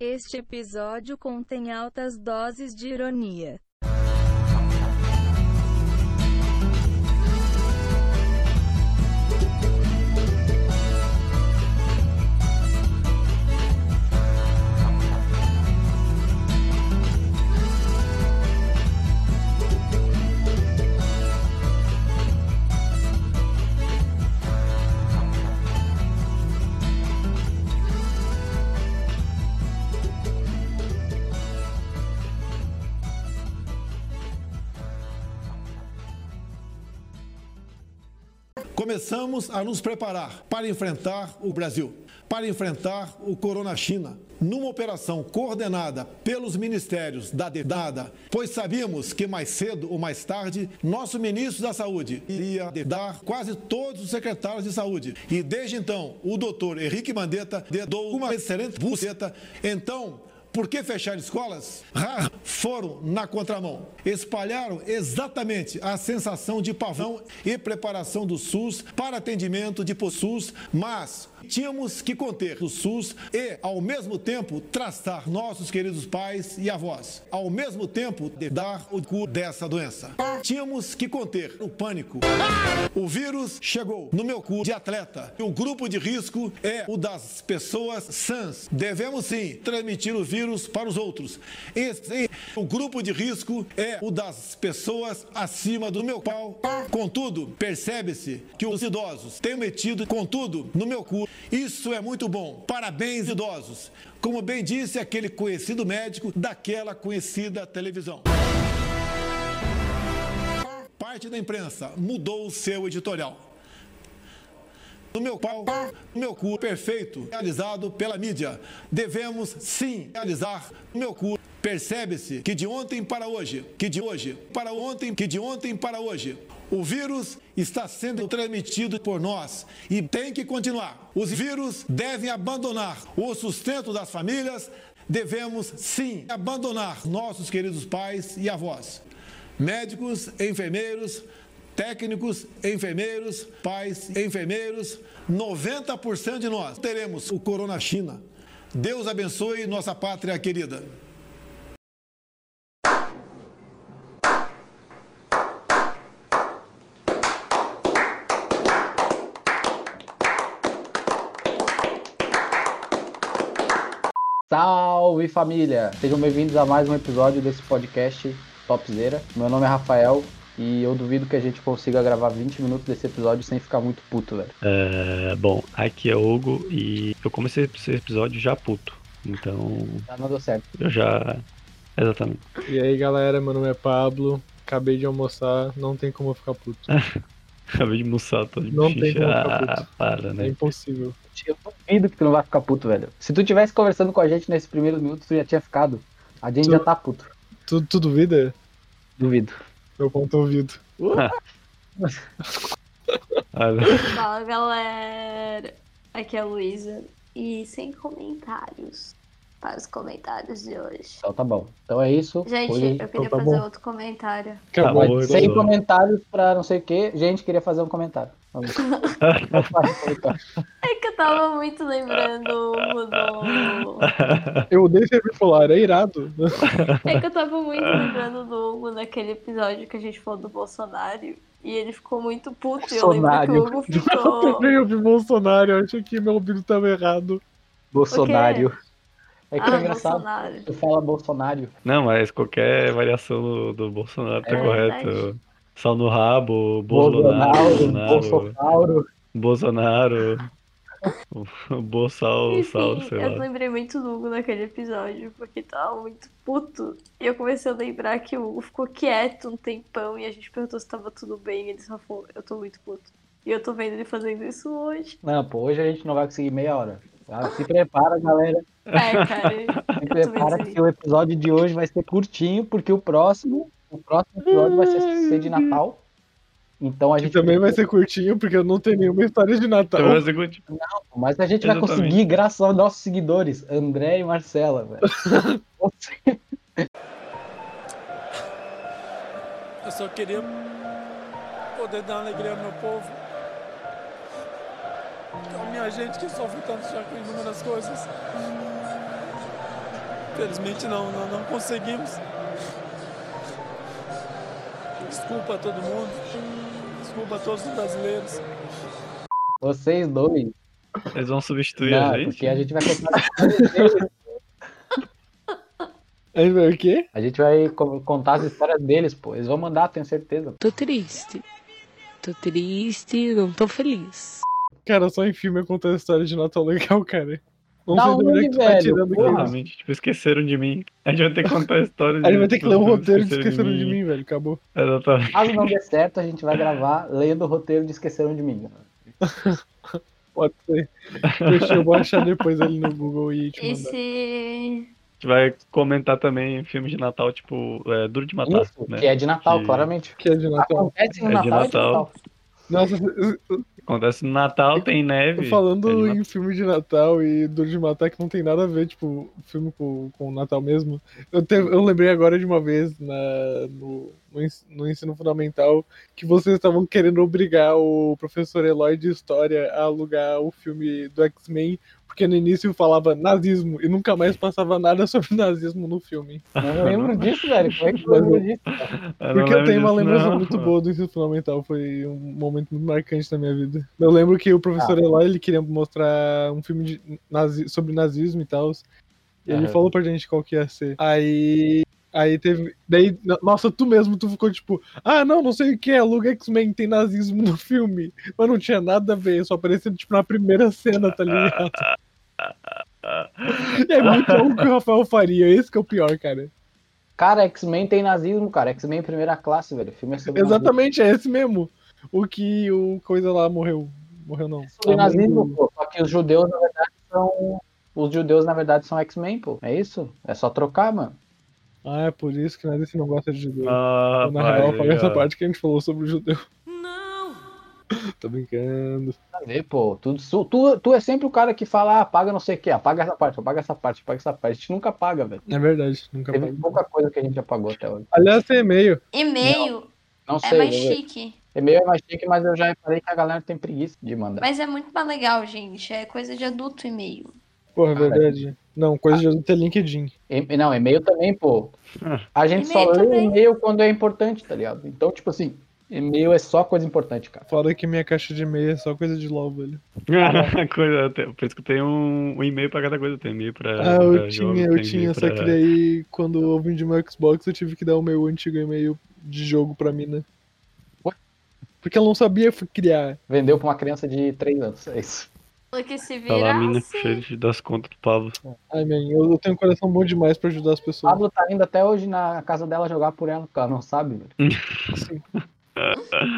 Este episódio contém altas doses de ironia. Começamos a nos preparar para enfrentar o Brasil, para enfrentar o Corona China, numa operação coordenada pelos ministérios da DEDADA, pois sabíamos que mais cedo ou mais tarde nosso ministro da Saúde iria dar quase todos os secretários de saúde. E desde então, o doutor Henrique Mandetta dedou uma excelente buceta. Então, por que fechar escolas? Foram na contramão. Espalharam exatamente a sensação de pavão e preparação do SUS para atendimento de SUS, mas tínhamos que conter o SUS e, ao mesmo tempo, traçar nossos queridos pais e avós. Ao mesmo tempo, dar o cura dessa doença. Tínhamos que conter o pânico. O vírus chegou no meu cu de atleta. O grupo de risco é o das pessoas sãs. Devemos sim transmitir o vírus para os outros. Esse, o grupo de risco é o das pessoas acima do meu pau. Contudo, percebe-se que os idosos têm metido, contudo, no meu cu isso é muito bom. Parabéns, idosos. Como bem disse aquele conhecido médico daquela conhecida televisão. Parte da imprensa mudou o seu editorial. No meu pau, no meu cu perfeito, realizado pela mídia. Devemos sim realizar o meu cu. Percebe-se que de ontem para hoje, que de hoje para ontem, que de ontem para hoje, o vírus está sendo transmitido por nós e tem que continuar. Os vírus devem abandonar o sustento das famílias. Devemos sim abandonar nossos queridos pais e avós. Médicos, enfermeiros, técnicos, enfermeiros, pais, enfermeiros, 90% de nós teremos o Corona China. Deus abençoe nossa pátria querida. Salve família! Sejam bem-vindos a mais um episódio desse podcast Topzera. Meu nome é Rafael e eu duvido que a gente consiga gravar 20 minutos desse episódio sem ficar muito puto, velho. É, bom, aqui é Hugo e eu comecei esse episódio já puto. Então. Já não deu certo. Eu já. Exatamente. E aí galera, meu nome é Pablo. Acabei de almoçar, não tem como eu ficar puto. Acabei de almoçar, tô de Não tem como ficar Ah, puto. para, É né? impossível. Eu duvido que tu não vai ficar puto, velho. Se tu tivesse conversando com a gente nesse primeiro minuto, tu já tinha ficado. A gente Tu- já tá puto. Tu, tu duvida? Duvido. Meu ponto ouvido. Olha, Fala galera, aqui é a Luísa e sem comentários para os comentários de hoje. Então tá bom. Então é isso. Gente, Hoje- eu queria fazer bom. outro comentário. Acabou. Tá bom, sem comentários pra não sei o que. Gente, queria fazer um comentário. É que eu tava muito lembrando do. Eu odeio ser bipolar, é irado. É que eu tava muito lembrando do Hugo naquele episódio que a gente falou do Bolsonaro. E ele ficou muito puto. E eu lembro que o Hugo Eu ficou. também ouvi Bolsonaro, eu achei que meu ouvido tava errado. Bolsonaro. É que é Ah, engraçado. Bolsonaro. Tu fala Bolsonaro. Não, mas qualquer variação do, do Bolsonaro tá É correto. verdade. Sal no rabo, Bolsonaro. Bolsonaro, Bolsonaro. Bolsonaro, Bolsal, sal, Enfim, sei eu lá. lembrei muito do Hugo naquele episódio, porque tava muito puto. E eu comecei a lembrar que o Hugo ficou quieto um tempão e a gente perguntou se tava tudo bem. E ele só falou, eu tô muito puto. E eu tô vendo ele fazendo isso hoje. Não, pô, hoje a gente não vai conseguir meia hora. Tá? Se prepara, galera. É, cara. Se prepara que o episódio de hoje vai ser curtinho, porque o próximo, o próximo episódio vai ser, ser de Natal. Então a Que gente também vai ser curtinho, porque eu não tenho nenhuma história de Natal. Então, mas eu continuo- Mas a gente vai Exatamente. conseguir graças aos nossos seguidores, André e Marcela, velho. Eu só queria poder dar alegria ao meu povo. A minha gente que sofre tanto já com inúmeras coisas. Infelizmente não, não, não conseguimos. Desculpa a todo mundo. Desculpa a todos os brasileiros. Vocês dois. Eles vão substituir Não, a gente? porque a gente vai contar as histórias deles. A gente vai o quê? A gente vai co- contar as histórias deles, pô. Eles vão mandar, tenho certeza. Tô triste. Tô triste, não tô feliz. Cara, só em filme contar história de Natal legal, cara. Não Da sei de onde é que tu tá velho? tirando. Realmente, tipo, esqueceram de mim. A gente vai ter que contar a história A gente vai ter que ler um tipo, roteiro de Esqueceram de Mim, velho. Acabou. Exatamente. Caso não dê certo, a gente vai gravar lendo o roteiro de Esqueceram de Mim. Pode ser. Deixa eu baixar depois ali no Google e te mandar. Esse. A gente vai comentar também filmes de Natal, tipo, é, Duro de Matar. Isso, né? que é de Natal, Que- claramente. Que é de Natal. Acontece no É de Natal, é de Natal. Natal. Nossa, Acontece no Natal, tem neve. falando é em filme de Natal e Duro de Matar, que não tem nada a ver, tipo, filme com, com o Natal mesmo. Eu, te- eu lembrei agora de uma vez na, no, no, no ensino fundamental que vocês estavam querendo obrigar o professor Eloy de História a alugar o filme do X-Men, porque no início falava nazismo e nunca mais passava nada sobre nazismo no filme. Não lembro disso, velho. Como é que eu lembro disso? Eu Porque eu tenho uma disso, lembrança não. muito boa do ensino fundamental, foi um momento muito marcante na minha vida. Eu lembro que o professor Eloy, ele queria mostrar um filme de nazi- sobre nazismo e tal, e ele Aham. falou pra gente qual que ia ser. Aí... Aí teve. Daí, no- nossa, tu mesmo, tu ficou tipo, ah, não, não sei o que, aluga X-Men, tem nazismo no filme. Mas não tinha nada a ver, só aparecia, tipo, na primeira cena, tá ligado? É muito algo que o Rafael faria, esse que é o pior, cara. Cara, X-Men tem nazismo, cara. X-Men primeira classe, velho. O filme é sobre nazismo. Exatamente, é esse mesmo. O que o coisa lá morreu. Morreu não. Sobre A mãe nazismo, pô. Só que os judeus, na verdade, são. Os judeus, na verdade, são X-Men, pô. É isso? É só trocar, mano. Ah, é por isso que nós não gosta de judeu. Ah, na real, pai, apaga essa ó. parte que a gente falou sobre o judeu. Não! Tô brincando. Ver, pô. Tu, tu, tu, é sempre o cara que fala, ah, apaga não sei o que, apaga essa parte, apaga essa parte, apaga essa parte. A gente nunca apaga, velho. É verdade, nunca Teve apaga. pouca coisa que a gente apagou até hoje. Aliás, tem e-mail. E-mail Não é sei. mais eu- chique. E-mail é mais chique, mas eu já reparei que a galera tem preguiça de mandar. Mas é muito mais legal, gente. É coisa de adulto e-mail. Porra, é Cara. verdade. Não, coisa de ter LinkedIn. E- Não, e-mail também, pô. A gente só lê também. e-mail quando é importante, tá ligado? Então, tipo assim, e-mail é só coisa importante, cara. Fora que minha caixa de e-mail é só coisa de LOL, velho. coisa, tem- por isso que eu tenho um, um e-mail pra cada coisa. Eu tenho e-mail pra. Ah, eu pra jogo, tinha, eu tenho tinha, só pra- que daí, quando eu vendi meu Xbox, eu tive que dar o meu antigo e-mail de jogo pra mina. Ué? Porque ela não sabia criar. Vendeu pra uma criança de 3 anos, é isso. Que se Tá lá a mina virasse. cheia de- das contas do Pablo. Ai, man, eu, eu tenho um coração bom demais pra ajudar as pessoas. Pablo tá indo até hoje na casa dela jogar por ela, porque ela não sabe, velho. Sim.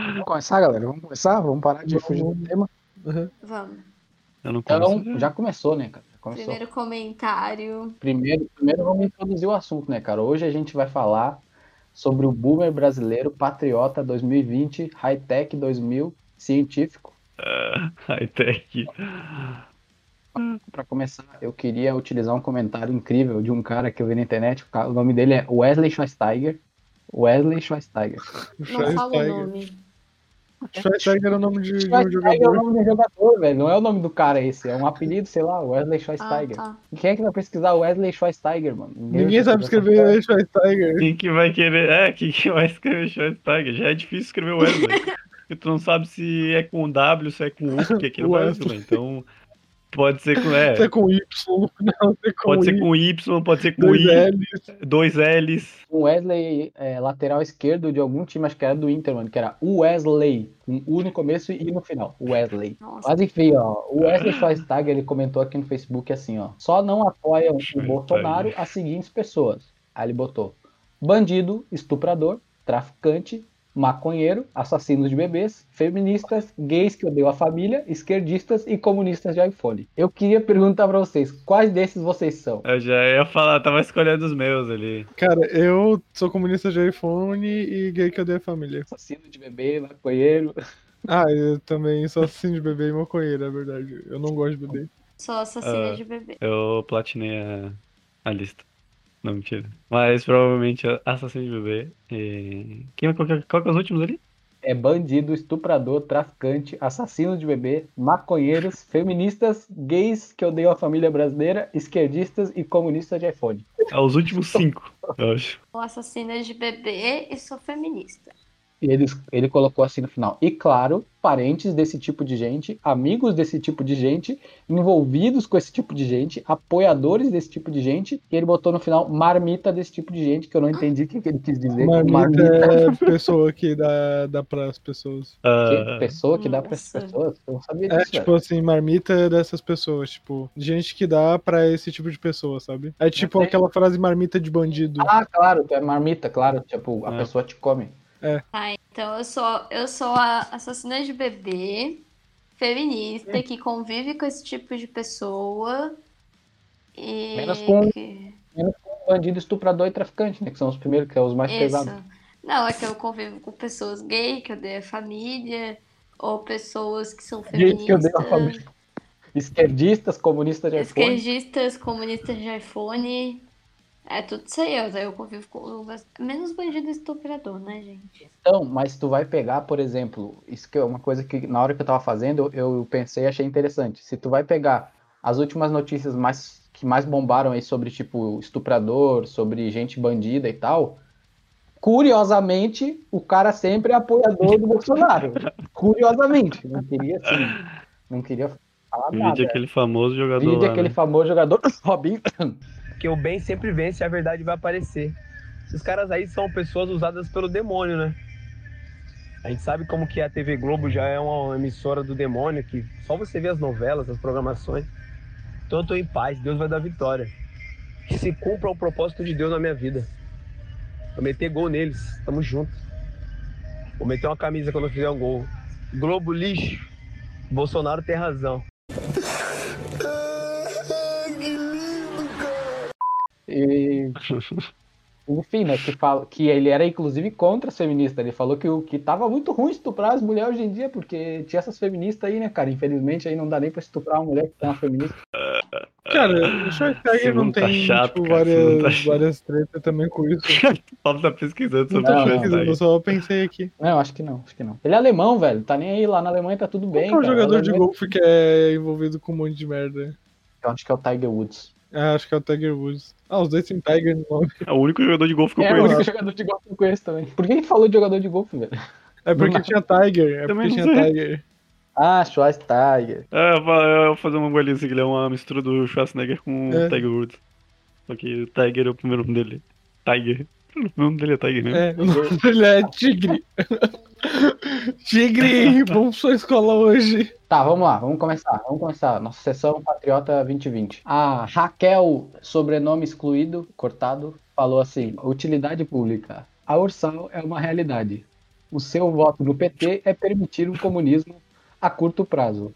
Vamos começar, galera? Vamos começar? Vamos parar de Vamos. fugir do tema? Vamos. Eu não Então, já começou, né, cara? Começou. Primeiro comentário. Primeiro, primeiro vamos introduzir o assunto, né, cara? Hoje a gente vai falar sobre o boomer brasileiro patriota 2020, high-tech 2000, científico. High-tech. Pra começar, eu queria utilizar um comentário incrível de um cara que eu vi na internet. O nome dele é Wesley Schweinsteiger. Wesley Schweinsteiger. Não fala o Schweinsteiger. nome. Schweinsteiger é o nome de, de um Schweinsteiger é o jogador. nome do jogador, velho. Não é o nome do cara esse. É um apelido, sei lá, Wesley Ah, Schweinsteiger. tá. Quem é que vai pesquisar Wesley Schweinsteiger, mano? Ninguém sabe vai pesquisar escrever essa Schweinsteiger. Quem que vai querer. É, quem que vai escrever Schweinsteiger? Já é difícil escrever Wesley. Porque tu não sabe se é com W, se é com U, porque aqui no Brasil, Wesley. né? Então. Pode ser com. É, Se é com Y, não, se é com pode ser I, com Y, pode ser com dois I, L's. dois L's. Um Wesley é, lateral esquerdo de algum time, acho que era do Inter, mano, que era o Wesley, com U no começo e no final, Wesley. Nossa. Mas enfim, ó, o Wesley Schweinsteiger, ele comentou aqui no Facebook assim, ó, só não apoiam o. Bolsonaro as seguintes pessoas. Aí ele botou bandido, estuprador, traficante, maconheiro, assassinos de bebês, feministas, gays que odeiam a família, esquerdistas e comunistas de iPhone. Eu queria perguntar pra vocês, quais desses vocês são? Eu já ia falar, tava escolhendo os meus ali. Cara, eu sou comunista de iPhone e gay que odeia a família. Assassino de bebê, maconheiro. Ah, eu também sou assassino de bebê e maconheiro, é verdade. Eu não gosto de bebê. Sou assassina Ah. de bebê. Eu platinei a, a lista. Não, mentira. Mas provavelmente assassino de bebê. E... Quem, qual, que é- qual que é os últimos ali? é bandido, estuprador, traficante, assassino de bebê, maconheiros, feministas, gays que odeiam a família brasileira, esquerdistas e comunistas de iPhone. É os últimos cinco, eu acho. Sou assassina de bebê e sou feminista. E ele, ele colocou assim no final. E claro, parentes desse tipo de gente, amigos desse tipo de gente, envolvidos com esse tipo de gente, apoiadores desse tipo de gente. E ele botou no final marmita desse tipo de gente, que eu não entendi o que, que ele quis dizer. Marmita é pessoa que dá, dá pras pessoas. Que pessoa que dá para essas Nossa. pessoas? Eu não sabia É, disso. tipo assim, marmita é dessas pessoas, tipo, gente que dá pra esse tipo de pessoa, sabe? É tipo sei. aquela frase marmita de bandido. Ah, claro, é marmita, claro. Tipo, a É. pessoa te come. Tá, então eu sou, eu sou a assassina de bebê, feminista, que convive com esse tipo de pessoa. E. Menos com- que- Bandido, estuprador e traficante, né? Que são os primeiros, que são os mais Isso. pesados. Não, é que eu convivo com pessoas gay, que odeiam a família, ou pessoas que são Gente que odeia a feministas, família. Esquerdistas, comunistas de iPhone. esquerdistas, comunistas de iPhone. É tudo isso aí, eu, eu convivo com. Menos bandido e estuprador, né, gente? Então, mas tu vai pegar, por exemplo, isso que é uma coisa que na hora que eu tava fazendo, eu, eu pensei e achei interessante. Se tu vai pegar as últimas notícias mais que mais bombaram aí sobre tipo estuprador, sobre gente bandida e tal, curiosamente, o cara sempre é apoiador do Bolsonaro. Curiosamente, não queria assim, não queria falar nada. Vide aquele famoso jogador Vide lá, aquele né? famoso jogador Robin. Que o bem sempre vence e a verdade vai aparecer. Esses caras aí são pessoas usadas pelo demônio, né? A gente sabe como que a TV Globo já é uma emissora do demônio, que só você vê as novelas, as programações. Então eu tô em paz, Deus vai dar vitória. Que se cumpra o propósito de Deus na minha vida. Vou meter gol neles, tamo junto. Vou meter uma camisa quando eu fizer um gol. Globo lixo, Bolsonaro tem razão. E, enfim, né, que, fala, que ele era inclusive contra as feministas. Ele falou que, o, que tava muito ruim estuprar as mulheres hoje em dia, porque tinha essas feministas aí, né, cara? Infelizmente aí não dá nem pra estuprar uma mulher que tem uma feminista. Cara, o Schwarzenegger Esse não mundo tá tem, chato, tipo, cara, mundo tá várias, várias tretas também com isso. O Paulo tá pesquisando Não sobre Não, o não, pesquisando, eu só pensei aqui. Não, acho que não, acho que não. Ele é alemão, velho. Tá nem aí lá na Alemanha, tá tudo Qual bem. que é o cara. jogador de Alemanha- golfe que é envolvido com um monte de merda? Eu acho que é o Tiger Woods. Ah, acho que é o Tiger Woods. Ah, os dois têm Tiger no nome. É o único jogador de golfe que eu É o conheço. único jogador de golfe que eu conheço também. Por que a gente falou de jogador de golfe, velho? É porque Não. tinha Tiger. É Também porque tinha sei. Tiger. Ah, Schwarzenegger. É, eu vou- eu vou fazer uma bolinha assim, que ele é uma mistura do Schwarzenegger com É. o Tiger Woods. Só que o Tiger é o primeiro nome dele. Tiger. O nome dele é Tiger mesmo. É, o nome dele é Tigre. Tigre, vamos pra escola hoje. Tá, vamos lá, vamos começar. Vamos começar. Nossa sessão Patriota 2020. A Raquel, sobrenome excluído, cortado, falou assim: utilidade pública. A Ursal é uma realidade. O seu voto no PT é permitir o comunismo a curto prazo.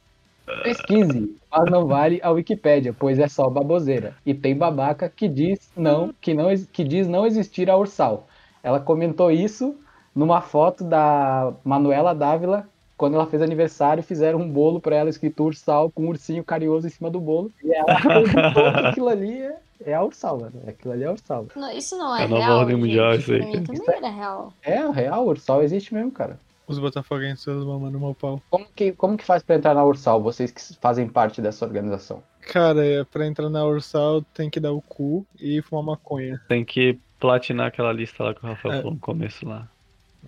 Pesquise, mas não vale a Wikipédia, pois é só baboseira. E tem babaca que diz não, que não, que diz não existir a Ursal. Ela comentou isso numa foto da Manuela Dávila quando ela fez aniversário, fizeram um bolo pra ela escrito Ursal com um ursinho carinhoso em cima do bolo. E ela acreditou que aquilo ali é, é a Ursal, né? Aquilo ali é a Ursal. Não, isso não é, É real. ordem mundial, gente. isso aí. Mim também era real. É, real, o Ursal existe mesmo, cara. Os botafoguenses mamando meu pau. Como que, como que faz pra entrar na Ursal, vocês que fazem parte dessa organização? Cara, é, pra entrar na Ursal tem que dar o cu e fumar maconha. Tem que platinar aquela lista lá que o Rafael É. falou no começo lá.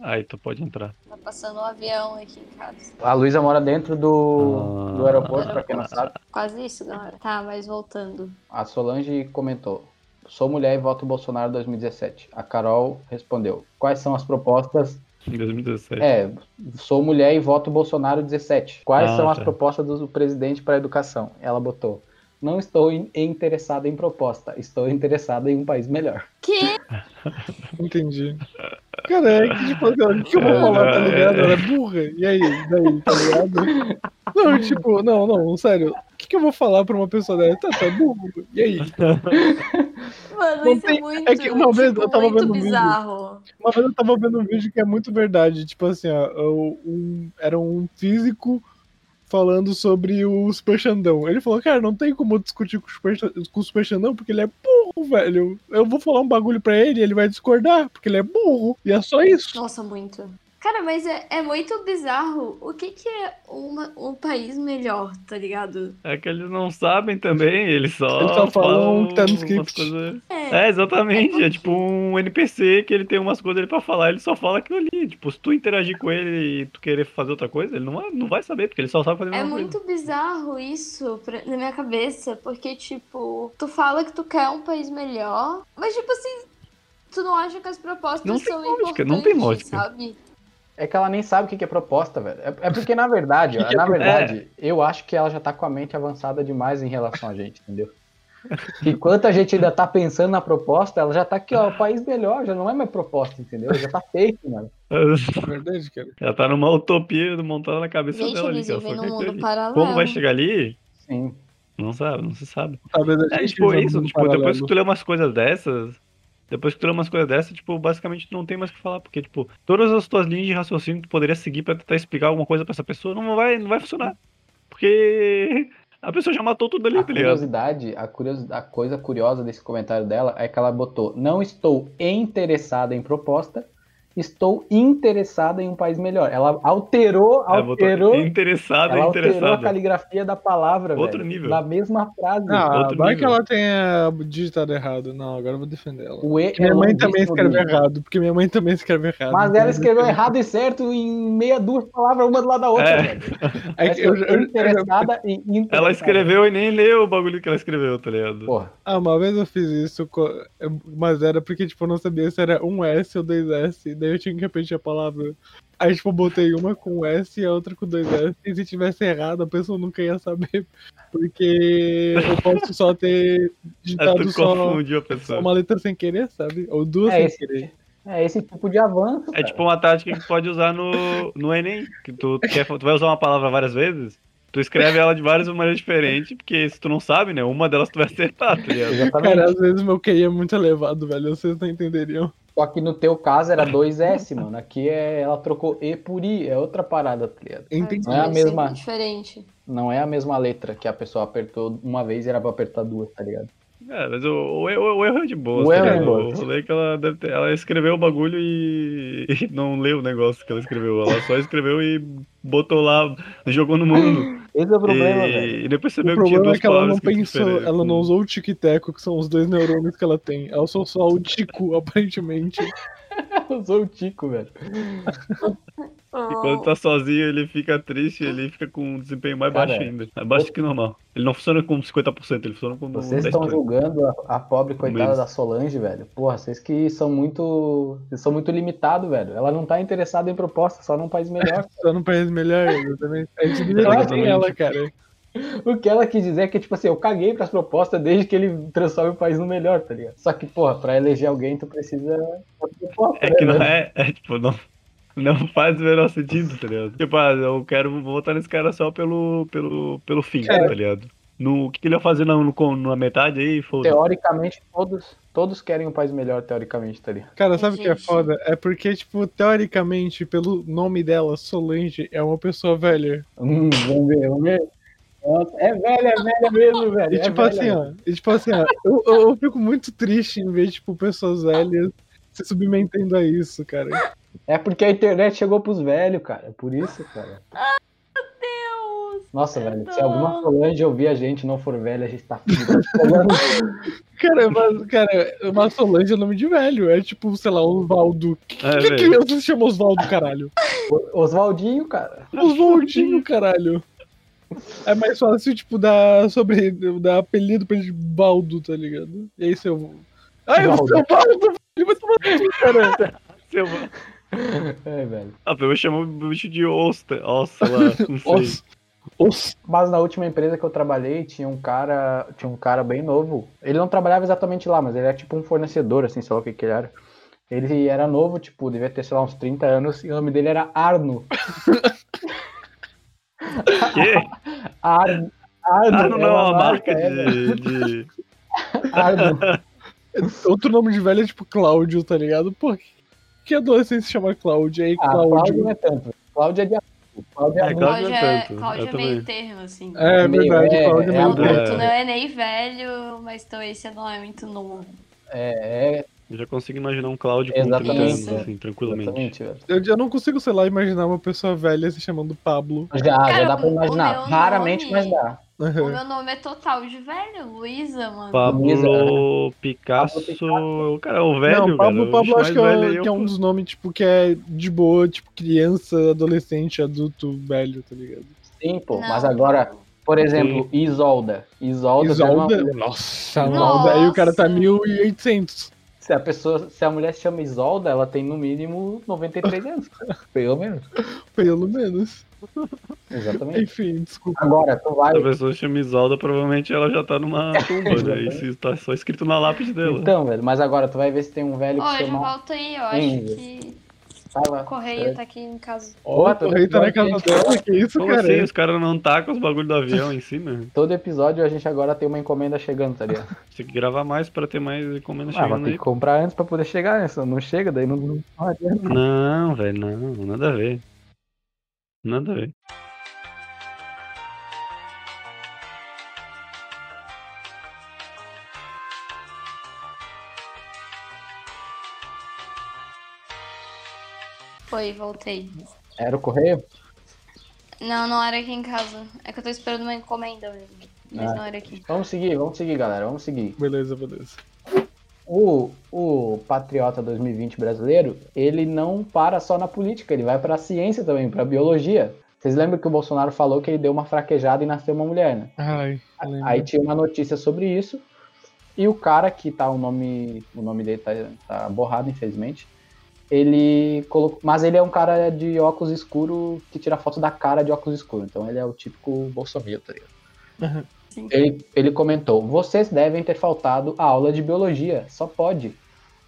Aí tu pode entrar. Tá passando um avião aqui em casa. A Luísa mora dentro do, do aeroporto, pra quem não sabe. Quase isso, galera. Tá, mas voltando. A Solange comentou: Sou mulher e voto Bolsonaro 2017. A Carol respondeu: Quais são as propostas? Em 2017. É, sou mulher e voto Bolsonaro 17. Quais Ah, são as tá. propostas do presidente para a educação? Ela botou: Não estou in- interessada em proposta, estou interessada em um país melhor. Que? Entendi. Cara, é que tipo, assim, o que eu vou falar, tá ligado? Ela é burra. E aí, daí, tá ligado? Não, tipo, não, não, sério. O que, que eu vou falar pra uma pessoa dessa? Tá, tá burro. E aí? Mano, Não isso tem- é muito, é que uma vez tipo, eu tava vendo um vídeo. bizarro. Uma vez eu tava vendo um vídeo que é muito verdade. Tipo assim, ó, um- era um físico falando sobre o Super Xandão. Ele falou, cara, não tem como discutir com o Super, com o Super Xandão porque ele é burro, velho. Eu vou falar um bagulho pra ele e ele vai discordar porque ele é burro. E é só isso. Nossa, muito. Cara, mas é, é muito bizarro. O que, que é uma, um país melhor, tá ligado? É que eles não sabem também, eles só, Eles só falam falam que tá no script. coisas. É, É, exatamente. É É, tipo um NPC que ele tem umas coisas ali pra falar, ele só fala aquilo ali. Tipo, se tu interagir com ele e tu querer fazer outra coisa, ele não, vai- não vai saber, porque ele só sabe fazer a É muito bizarro isso pra- na minha cabeça, porque, tipo, tu fala que tu quer um país melhor, mas, tipo assim, tu não acha que as propostas Não tem são lógica, importantes, não tem lógica. sabe? É que ela nem sabe o que é proposta, velho. É, é porque, na verdade, ó, é na pro- verdade, eu acho que ela já tá com a mente avançada demais em relação a gente, entendeu? Enquanto a gente ainda tá pensando na proposta, ela já tá aqui, ó, país melhor, já não é mais proposta, entendeu? Já tá feito, mano. É verdade, cara. Ela tá numa utopia montada na cabeça Gente, dela ali, eles que ela vivem só num mundo ali. paralelo. Como vai chegar ali, Sim. não sabe, não se sabe. Talvez a É, gente tipo, viva isso, tipo, depois que tu lê umas coisas dessas, depois que tu lê umas coisas dessas, tipo, basicamente tu não tem mais o que falar, porque, tipo, todas as tuas linhas de raciocínio que tu poderia seguir pra tentar explicar alguma coisa pra essa pessoa, não vai, não vai funcionar. Porque a pessoa já matou tudo ali, A tá ligado? curiosidade, a, curiosi- a coisa curiosa desse comentário dela é que ela botou: Não estou interessada em proposta, estou interessada em um país melhor. Ela alterou, Ela botou alterou, interessada, ela alterou a interessada. caligrafia da palavra, Outro velho, nível. Na mesma frase. Ah, Outro vai que nível. ela tenha digitado errado. Não, agora eu vou defender ela. O E Porque é minha mãe também longuíssimo, escreve bicho. errado. Porque minha mãe também escreve errado. Mas ela eu escreveu errado e certo em meia duas palavras, uma do lado da outra, É. velho. É que eu, Ela eu- eu- interessada em interessada. Ela escreveu e nem leu o bagulho que ela escreveu, tá ligado? Porra, Ah, uma vez eu fiz isso, mas era porque, tipo, eu não sabia se era um S ou dois S, daí eu tinha que repetir a palavra. Aí, tipo, eu botei uma com S e a outra com dois S, e se tivesse errado, a pessoa nunca ia saber, porque eu posso só ter digitado tu só, confundiu a só pessoa. uma letra sem querer, sabe? Ou duas é sem esse, querer. é esse tipo de avanço. É cara. tipo uma tática que tu pode usar no, no Enem. Que tu, quer, tu vai usar uma palavra várias vezes, tu escreve ela de várias maneiras diferentes, porque se tu não sabe, né? Uma delas tu vai acertar, tá ligado? Cara, às vezes meu QI é muito elevado, velho, vocês não entenderiam. Só que no teu caso era dois S, mano. Aqui é, ela trocou E por I, é outra parada, tá ligado? Entendi. Não é a mesma- diferente. Não é a mesma letra que a pessoa apertou uma vez e era pra apertar duas, tá ligado? É, mas o, o, erro- o erro é de boa, O erro é de boa. O rolê é que ela deve ter, ela escreveu o bagulho e, e não leu o negócio que ela escreveu. Ela só escreveu e botou lá, jogou no mundo. Esse é o problema, e, velho. e depois O percebeu que tinha problema duas é que ela palavras não pensou, ela não usou o tic-teco, que são os dois neurônios que ela tem. Ela usou só o tico, aparentemente. Usou o Tico, velho. E quando tá sozinho, ele fica triste, ele fica com um desempenho mais Cara, baixo ainda. Mais baixo que normal. Ele não funciona com 50%, ele funciona com Vocês 10%. estão julgando a, a pobre coitada menos. da Solange, velho. Porra, vocês que são muito. Vocês são muito limitados, velho. Ela não tá interessada em proposta, só num país melhor. Só num país melhor, exatamente. A gente devia sem ela, cara. O que ela quis dizer é que, tipo assim, eu caguei pras propostas desde que ele transforme o país no melhor, tá ligado? Só que, porra, pra eleger alguém, tu precisa. É que não é, é tipo, não, não faz o menor sentido, tá ligado? Tipo, ah, eu quero votar nesse cara só pelo, pelo, pelo fim, Cara. tá ligado? No, o que, que ele vai fazer na, no, na metade aí, foda Teoricamente, todos, todos querem um país melhor, teoricamente, tá ligado? Cara, sabe o que é foda? É porque, tipo, teoricamente, pelo nome dela, Solange, é uma pessoa velha. Hum, vamos ver, vamos ver. Nossa, é velha, é velha mesmo, velho. E é tipo velha. assim, ó. E tipo assim, ó. Eu, eu, eu fico muito triste em ver, tipo, pessoas velhas se submetendo a isso, cara. É porque a internet chegou pros velhos, cara. É por isso, cara. Deus! Nossa, velho, se alguma Solange ouvir a gente e não for velha, a gente tá fudido. Cara, mas, cara, uma Solange é nome de velho. É tipo, sei lá, Osvaldo. Que, É, que velho. criança se chama Osvaldo, caralho? Oswaldinho, cara. Oswaldinho, caralho. É mais fácil, tipo, dar sobre. dar apelido pra ele de Baldo, tá ligado? E aí seu. Ai, o Baldo. seu Baldo, ele vai tomar cara. Seu- É, velho. Ah, eu chamo o bicho de Osta. Nossa, lá, não sei. Os, Mas na última empresa que eu trabalhei, tinha um cara, tinha um cara bem novo. Ele não trabalhava exatamente lá, mas ele era tipo um fornecedor, assim, sei lá o que que ele era. Ele era novo, tipo, devia ter, sei lá, uns 30 anos, e o nome dele era Arno. Que? Arno. Arno, Ah, não, é uma marca é, velho. de, de... Arno. outro nome de velho é tipo Cláudio, tá ligado? Pô, que, adolescente se chama Cláudio? E aí, Ah, Cláudio Cláudio. não é tanto. Cláudio é de. Cláudio é É. Cláudio Cláudio é é, tanto, Cláudio é meio termo, assim. É Meio, verdade, é, Cláudio é é meio. Adulto É. não é nem velho, mas então esse não é muito novo. É, é Eu já consigo imaginar um Cláudio com Exatamente. 30 anos, assim, tranquilamente. Exatamente, velho. Eu, eu não consigo, sei lá, imaginar uma pessoa velha se chamando Pablo. Já, já Cara, dá pra o- o imaginar. Raramente, nome- mas dá. O meu nome é total de velho, Luísa, mano. Pablo Picasso. Pablo Cara, é o velho, não, Pablo, velho. Pablo o acho que é, aí que é um dos nomes, tipo, que é de boa, tipo, criança, adolescente, adulto, velho, tá ligado? Sim, pô. Não, Mas agora, por exemplo, Isolda. Isolda, tem uma- Isolda? Nossa, Nossa. daí o cara tá 1800. Se a pessoa, se a mulher se chama Isolda, ela tem no mínimo 93 anos. Pelo menos. Pelo menos. Exatamente. Enfim, desculpa. Agora, tu vai. Se a pessoa chama Isolda, provavelmente ela já tá numa tumba, né? Isso tá só escrito na lápide dela. Então, velho, mas agora tu vai ver se tem um velho Ó, que eu já chama. volto aí, eu acho Enzo. que Tava- o correio tá aqui em casa. Ó, O correio tá na casa dela, que isso, Como cara? assim? Os caras não tá com os bagulho do avião em cima? Todo episódio a gente agora tem uma encomenda chegando, tá ligado? Tem que gravar mais pra ter mais encomenda Ah, mas chegando tem aí. que comprar antes pra poder chegar, né? Se não chega, daí não, não. Não, velho, não, nada a ver. Nada a ver. Foi, voltei. Era o correio? Não, não era aqui em casa. É que eu tô esperando uma encomenda mesmo. Mas Ah. não era aqui. Vamos seguir, vamos seguir, galera, vamos seguir. Beleza, beleza. O, o Patriota 2020 brasileiro, ele não para só na política, ele vai pra ciência também, pra biologia. Vocês lembram que o Bolsonaro falou que ele deu uma fraquejada e nasceu uma mulher, né? Ai. Aí tinha uma notícia sobre isso. E o cara que tá o nome, o nome dele tá, tá borrado, infelizmente. Ele colocou, mas ele é um cara de óculos escuro que tira foto da cara de óculos escuro. Então ele é o típico bolsominion, tá ligado? Sim. Ele, ele comentou: "Vocês devem ter faltado a aula de biologia, só pode.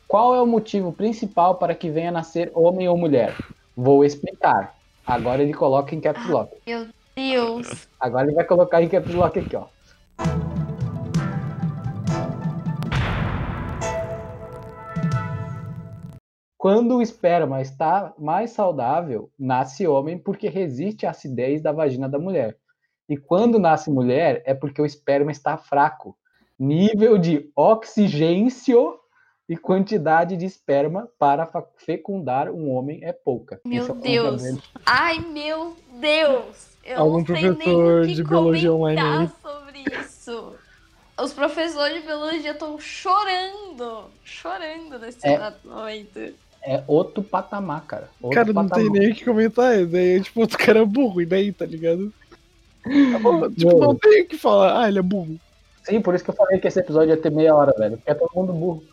Qual é o motivo principal para que venha nascer homem ou mulher? Vou explicar. Agora ele coloca em caps lock. Meu Deus. Agora ele vai colocar em caps lock aqui, ó. Quando o esperma está mais saudável, nasce homem porque resiste à acidez da vagina da mulher. E quando nasce mulher, é porque o esperma está fraco. Nível de oxigêncio e quantidade de esperma para fecundar um homem é pouca. Meu é Deus. Ai, meu Deus. Eu Algum não sei nem professor o que de biologia online aí? sobre isso. Os professores de biologia estão chorando. Chorando nesse É. momento. É outro patamar, cara. Outro Cara, não patamar. tem nem o que comentar. Daí, tipo, outro cara é burro, e daí, tá ligado? tipo, não tem o que falar. Ah, ele é burro. Sim, por isso que eu falei que esse episódio ia ter meia hora, velho. Porque é todo mundo burro.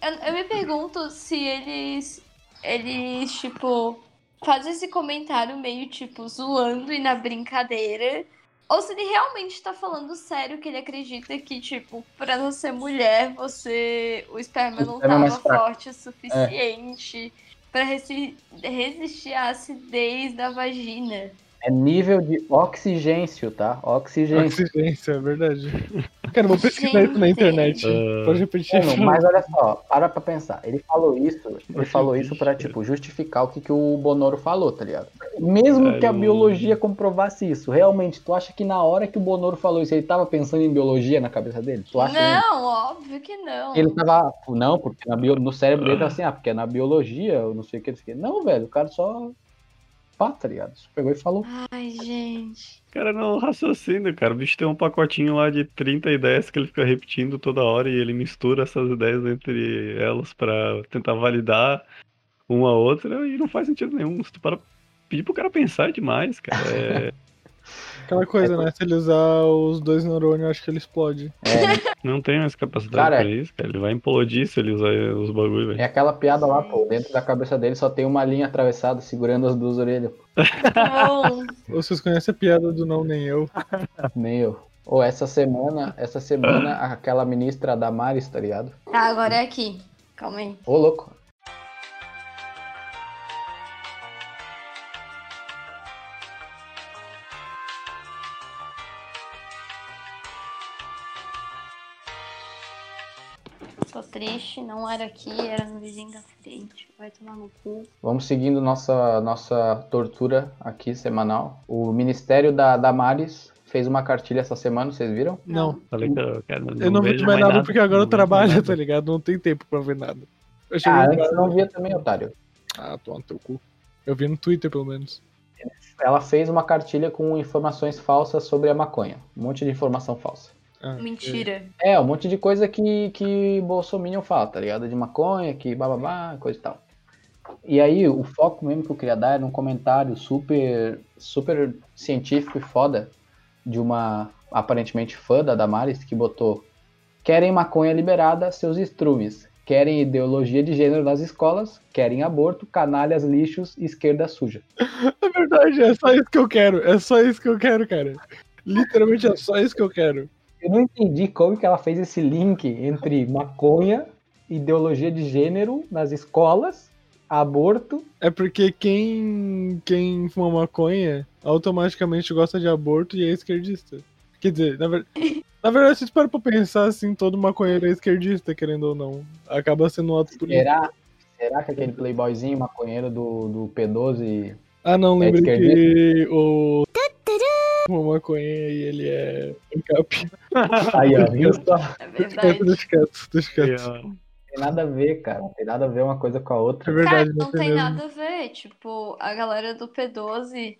Eu, eu me pergunto se eles. Eles, tipo, fazem esse comentário meio, tipo, zoando e na brincadeira. Ou se ele realmente tá falando sério que ele acredita que, tipo, pra não ser mulher, você. O esperma não é tava forte o suficiente pra resi- resistir à acidez da vagina. É nível de oxigêncio, tá? Oxigêncio. Oxigência, é verdade. Cara, eu vou pesquisar isso na internet. Ah. Pode repetir. Mano, mas olha só, para pra pensar. Ele falou isso, ele falou isso pra, tipo, justificar o que, que o Bonoro falou, tá ligado? Mesmo que a biologia comprovasse isso, realmente, tu acha que na hora que o Bonoro falou isso, ele tava pensando em biologia na cabeça dele? Tu acha mesmo? Não, óbvio que não. Ele tava. Não, porque na bio- no cérebro dele tava assim, ah, porque é na biologia, eu não sei o que, não sei o que. Não, velho, o cara só. Pá, tá ligado? Só pegou e falou. Ai, gente. Cara, não raciocínio, cara. O bicho tem um pacotinho lá de 30 ideias que ele fica repetindo toda hora e ele mistura essas ideias entre elas pra tentar validar uma a outra e não faz sentido nenhum. Se tu para pedir pro cara pensar é demais, cara. É, Aquela coisa, né? Se ele usar os dois neurônios, eu acho que ele explode. É, não tem mais capacidade Cara, pra isso, cara. Ele vai implodir se ele usar os bagulho, velho. é aquela piada lá, pô. Dentro da cabeça dele só tem uma linha atravessada segurando as duas orelhas. Vocês conhecem a piada do não nem eu? Meu. Ou essa semana, essa semana, aquela ministra Damares, tá ligado? tá, agora é aqui. Calma aí. Ô, louco. Triste, não era aqui, era no vizinho da frente. Vai tomar no cu. Vamos seguindo nossa, nossa tortura aqui semanal. O Ministério da Damares fez uma cartilha essa semana, vocês viram? Não. Falei que eu, cara, Eu não vejo vejo mais nada porque agora eu não trabalho, nada. tá ligado? Não tem tempo pra ver nada. Eu Ah, antes não via também, otário. Ah, toma no teu cu. Eu vi no Twitter, pelo menos. Ela fez uma cartilha com informações falsas sobre a maconha. Um monte de informação falsa. Ah, Mentira. É, um monte de coisa que, que Bolsominion fala, tá ligado? De maconha, que bababá, coisa e tal. E aí, o foco mesmo que eu queria dar era um comentário super, super científico e foda de uma aparentemente fã da Damares que botou: Querem maconha liberada, seus estrumes. Querem ideologia de gênero nas escolas, querem aborto, canalhas, lixos, esquerda suja. É verdade, é só isso que eu quero. É só isso que eu quero, cara. Literalmente é só isso que eu quero. Eu não entendi como que ela fez esse link entre maconha, ideologia de gênero nas escolas, aborto. É porque quem, quem fuma maconha automaticamente gosta de aborto e é esquerdista. Quer dizer, na, ver... na verdade, se tu para pra pensar assim, todo maconheiro é esquerdista, querendo ou não. Acaba sendo um ato político. Será, será que aquele playboyzinho maconheiro do, do P12 Ah, não, É lembrei que o. Fuma maconha e ele é. Cap. Aí, ó, viu só? É verdade. deixa quieto, deixa E, quieto. ó, Tem nada a ver, cara. Não tem nada a ver uma coisa com a É outra. verdade, Cara, não tem mesmo. nada a ver. Tipo, a galera do P12,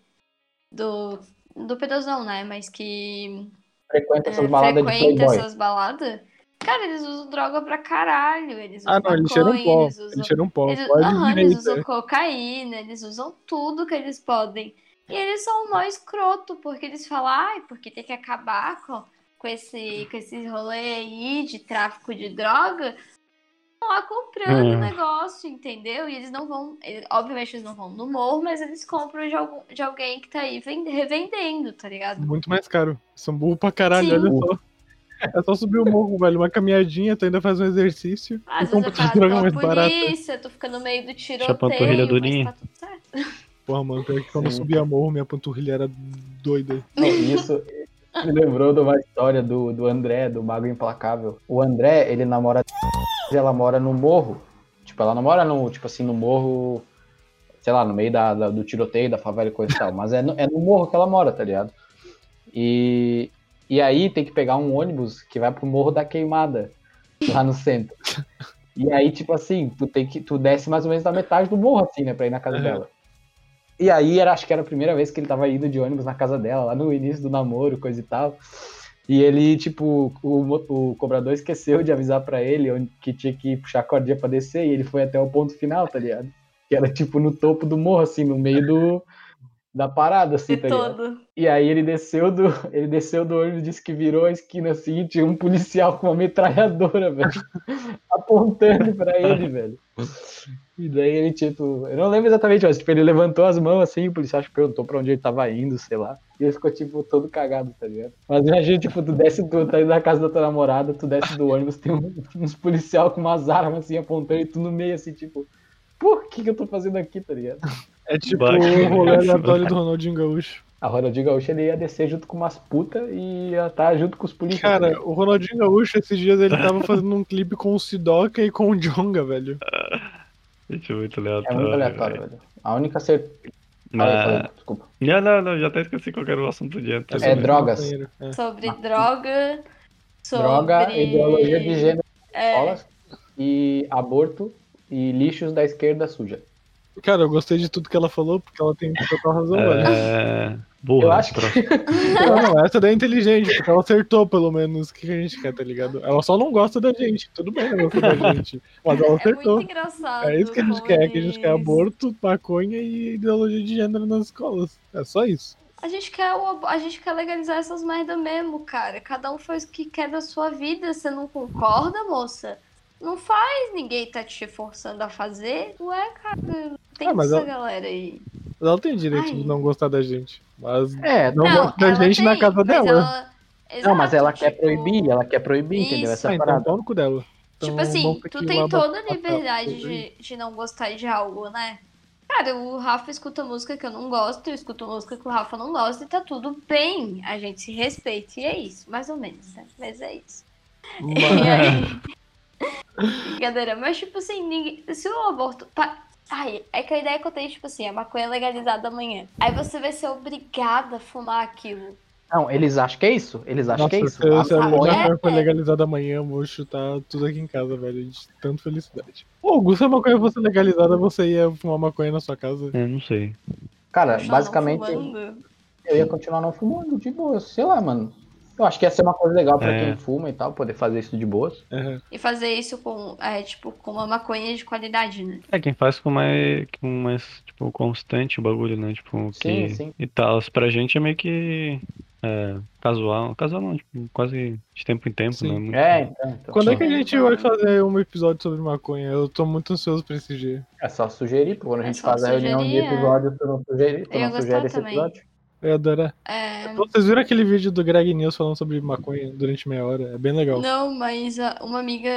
do. Do P12 não, né? Mas que Frequenta é, essas baladas de frequenta playboy. essas baladas. Cara, eles usam droga pra caralho. Eles usam Ah, não, eles cheiram maconha, pó. eles usam Eles cheiram pó. Eles, Pode aham, eles usam cocaína, eles usam tudo que eles podem. E eles são mó escroto, porque eles falam, ai, porque tem que acabar com, com, esse, com esse rolê aí de tráfico de droga. Estão lá comprando o Hum. negócio, entendeu? E eles não vão. eles- obviamente eles não vão no morro, mas eles compram de, algum, de alguém que tá aí vende- revendendo, tá ligado? Muito mais caro. São burro pra caralho, Sim. olha só. É só subir o morro, velho. Uma caminhadinha, tu ainda faz um exercício. Às e vezes compra é de parado droga mais barata. polícia, tu fica no meio do tiroteio, a panturrilha mas durinha. tá tudo certo. Porra, mano, pior que quando eu subia morro, minha panturrilha era doida. Isso me lembrou de uma história do, do André, do Mago Implacável. O André, ele namora ela mora no morro. Tipo, ela não mora no, tipo assim, no morro, sei lá, no meio da, da- do tiroteio, da favela e coisa e tal. Mas é no, é no morro que ela mora, tá ligado? E, e aí tem que pegar um ônibus que vai pro Morro da Queimada, lá no centro. E aí, tipo assim, tu tem que. Tu desce mais ou menos da metade do morro, assim, né, pra ir na casa Uhum. dela. E aí, era, acho que era a primeira vez que ele tava indo de ônibus na casa dela, lá no início do namoro, coisa e tal. E ele, tipo, o, o cobrador esqueceu de avisar pra ele que tinha que puxar a cordinha pra descer, e ele foi até o ponto final, tá ligado? Que era, tipo, no topo do morro, assim, no meio do, da parada, assim, tá ligado? todo. E aí ele desceu do, ele desceu do ônibus, disse que virou a esquina assim e tinha um policial com uma metralhadora, velho, apontando pra ele, velho. E daí ele, tipo, eu não lembro exatamente, mas tipo, ele levantou as mãos assim, o policial acho que perguntou pra onde ele tava indo, sei lá. E ele ficou, tipo, todo cagado, tá ligado? Mas imagina, tipo, tu desce, tu tá indo na casa da tua namorada, tu desce do ônibus, tem um- uns policial com umas armas assim apontando e tu no meio assim, tipo, por que que eu tô fazendo aqui, tá ligado? É tipo o rolê aleatório do Ronaldinho Gaúcho. A Ronaldinho Gaúcho ele ia descer junto com umas putas e ia estar junto com os policiais. Cara, o Ronaldinho Gaúcho, esses dias, ele tava fazendo um clipe com o Sidoca e com o Jonga, velho. Gente, muito É aleatório. muito aleatório, velho. velho. A única certeza. Mas... Desculpa. Não, não, não, já até esqueci qual era o assunto de antes. É drogas. É. Sobre droga, sobre... Droga, ideologia de gênero É, escolas e aborto e lixos da esquerda suja. Cara, eu gostei de tudo que ela falou, porque ela tem total razão. É... Burra. Eu acho que-. Não, não, essa daí é inteligente, porque ela acertou, pelo menos, o que a gente quer, tá ligado? Ela só não gosta da gente. Tudo bem não gostar da gente. Mas ela é acertou. muito engraçado. É isso que a gente quer, que a gente quer aborto, maconha e ideologia de gênero nas escolas. É só isso. A gente quer a gente quer legalizar essas merda mesmo, cara. Cada um faz o que quer da sua vida. Você não concorda, moça? Não faz, ninguém tá te forçando a fazer. Ué, cara, tem Ah, mas essa ela- galera aí. Mas Ela tem direito Ai. de não gostar da gente. Mas É, não, gosta da gente na tem, casa mas dela. ela- não, mas Exato, ela quer tipo- proibir, ela quer proibir, entendeu? Isso. Essa Ah, é então parada. no cu dela. Então, tipo assim, tu tem toda a liberdade de, de não gostar de algo, né? Cara, o Rafa escuta música que eu não gosto, eu escuto música que o Rafa não gosta e tá tudo bem. A gente se respeita e é isso, mais ou menos, né? Mas é isso. E aí... Brincadeira, mas tipo assim, ninguém... se o aborto. pa- Ai, é que a ideia que eu tenho, tipo assim, a maconha é legalizada amanhã. Aí você vai ser obrigada a fumar aquilo. Não, eles acham que é isso? Eles acham Nossa, que é isso? se, se a maconha é? for legalizada amanhã, eu vou chutar tudo aqui em casa, velho. De tanta felicidade. Ô, Augusto, se a maconha fosse legalizada, você ia fumar maconha na sua casa? Eu não sei. Cara, basicamente eu ia continuar não fumando, de boa, sei lá, mano. Eu acho que ia ser uma coisa legal pra É. quem fuma e tal, poder fazer isso de boas. É. E fazer isso com, é, tipo, com uma maconha de qualidade, né? É quem faz com mais, com mais tipo, constante o bagulho, né? Tipo, Sim, que... sim. E tal. Pra gente é meio que é, casual. Casual não, tipo, quase de tempo em tempo, Sim. né? Muito- É, então, então. Quando é que a gente vai fazer um episódio sobre maconha? Eu tô muito ansioso pra esse dia. É só sugerir, pô. Quando a É gente faz a reunião de sugerir, é. episódio, tu não sugere, tu Eu ia não gostar sugere esse também. episódio? Eu ia adorar. É, Vocês viram aquele vídeo do Greg News falando sobre maconha durante meia hora? É bem legal. Não, mas ah, uma amiga,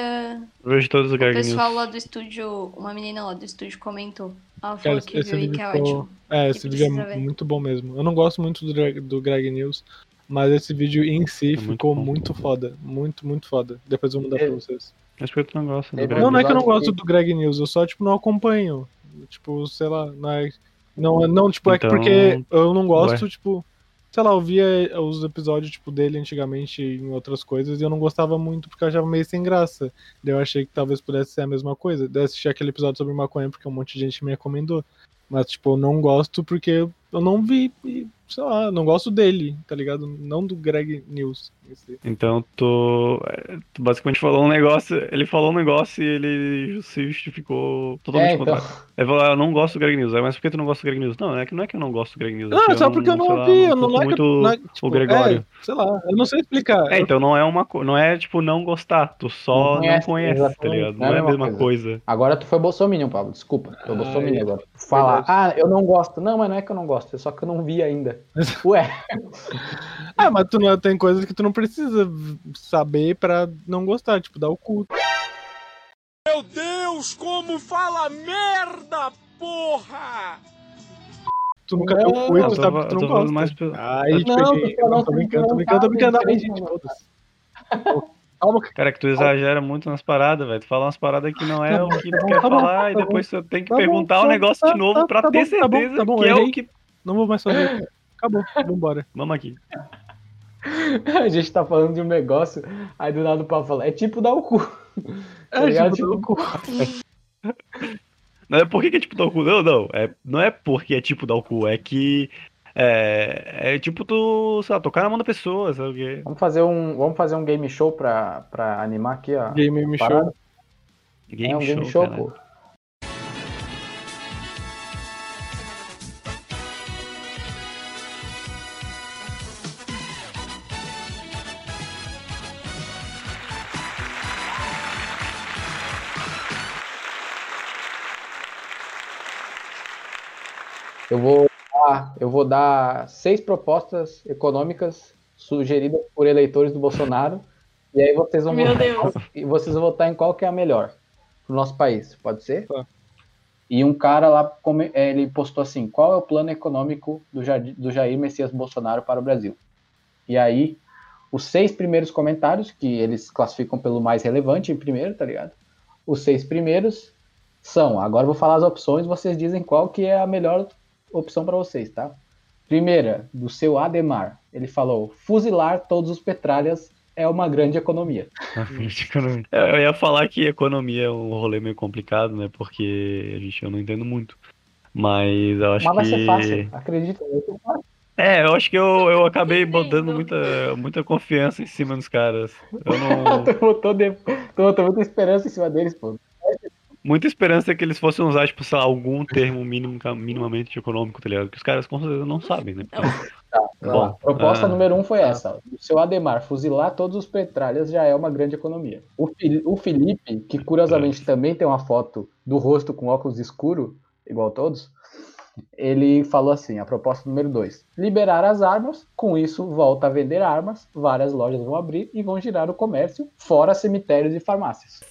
Eu vejo todos os o Greg pessoal News. lá do estúdio, uma menina lá do estúdio comentou. Ela falou esse, que viu e vídeo que é ótimo. É, esse vídeo é ver. mu- muito bom mesmo. Eu não gosto muito do, Greg- do Greg News, mas esse vídeo em si É muito ficou bom. muito foda. Muito, muito foda. Depois eu vou mandar pra É. vocês. Mas por que tu não gosta do Teve Greg Não, não é que eu não gosto do Greg News, eu só, tipo, não acompanho. Tipo, sei lá, não é. Não, é- não tipo, é Então, porque eu não gosto, ué. tipo. Sei lá, eu via os episódios, tipo, dele antigamente em outras coisas e eu não gostava muito porque eu achava meio sem graça. Daí eu achei que talvez pudesse ser a mesma coisa. Daí eu assisti aquele episódio sobre maconha porque um monte de gente me recomendou. Mas, tipo, eu não gosto porque eu não vi, e, sei lá, eu não gosto dele, tá ligado? Não do Greg News. Então tu, é, tu basicamente falou um negócio, ele falou um negócio e ele se justificou totalmente É, então. contrário. Ele falou, ah, eu não gosto do Greg News. Aí, mas por que tu não gosta do Greg News? Não, é que não é que eu não gosto do Greg News. é Não, é só porque eu não sei lá, ouvi, eu não, não é muito não é, tipo, o Gregório. é, sei lá, eu não sei explicar. É, então não é uma não é tipo não gostar, tu só Não não conhece, conhece, tá ligado? Não é a mesma coisa. Agora tu foi bolsominion, Pablo. Desculpa. Tu foi Ah, bolsominion é. agora. Falar, ah, eu não gosto. Não, mas não é que eu não gosto, é só que eu não vi ainda. Ué, Ah, mas tu não, tem coisas que tu não precisa saber pra não gostar, tipo, dar o cu. Meu Deus, como fala merda, porra! Tu nunca deu o cu e tu sabe que tu não gosta. mais te Não, peguei. tu não Não, tô brincando, tô brincando, tô tá brincando. Ai, gente, foda-se. Calma, Cara, que tu exagera muito nas paradas, velho. Tu fala umas paradas que não é o que tu bom, quer tá bom, falar e tá depois tu tem que Tá perguntar o tá- negócio tá- de novo tá- pra tá ter bom, tá bom, certeza tá bom, que é o que. não vou mais fazer. Acabou, vambora. Vamos aqui. a gente tá falando de um negócio, aí do nada o Pablo fala, é tipo dar o cu. Tá É, ligado? tipo, Tipo, Não é por que é tipo dar o cu. Não, não. É, não é porque é tipo dar o cu. É que. É, é tipo tu, sei lá, tocar na mão da pessoa, sabe o quê? Vamos fazer um, vamos fazer um game show pra, pra animar aqui, ó. Game show. Game é um game show, caralho. pô. Eu vou dar seis propostas econômicas sugeridas por eleitores do Bolsonaro. E aí vocês vão Meu votar em Deus. qual- e vocês vão votar em qual que é a melhor pro nosso país, pode ser? Tá. E um cara lá eh, ele postou assim: qual é o plano econômico do Jair, do Jair Messias Bolsonaro para o Brasil? E aí, os seis primeiros comentários, que eles classificam pelo mais relevante em primeiro, tá ligado? Os seis primeiros são, agora eu vou falar as opções, vocês dizem qual que é a melhor opção para vocês, tá? Primeira, do seu Ademar, ele falou: fuzilar todos os petralhas é uma grande economia. É, Eu ia falar que economia é um rolê meio complicado, né? Porque a gente, eu não entendo muito. Mas eu acho Mas vai que. ser fácil, acredita. vai ser fácil. É, eu acho que eu, eu acabei botando muita, muita confiança em cima dos caras. Eu não. Tu botou, de... tu botou muita esperança em cima deles, pô. Muita esperança que eles fossem usar, tipo, sei lá, algum termo mínimo, minimamente econômico, tá ligado? Que os caras com certeza não sabem, né? Vai Bom. Proposta ah. número um foi essa. O seu Ademar, fuzilar todos os petralhas já é uma grande economia. O, o Felipe, que curiosamente também tem uma foto do rosto com óculos escuro, igual todos, ele falou assim: a proposta número dois: liberar as armas, com isso volta a vender armas, várias lojas vão abrir e vão girar o comércio, fora cemitérios e farmácias.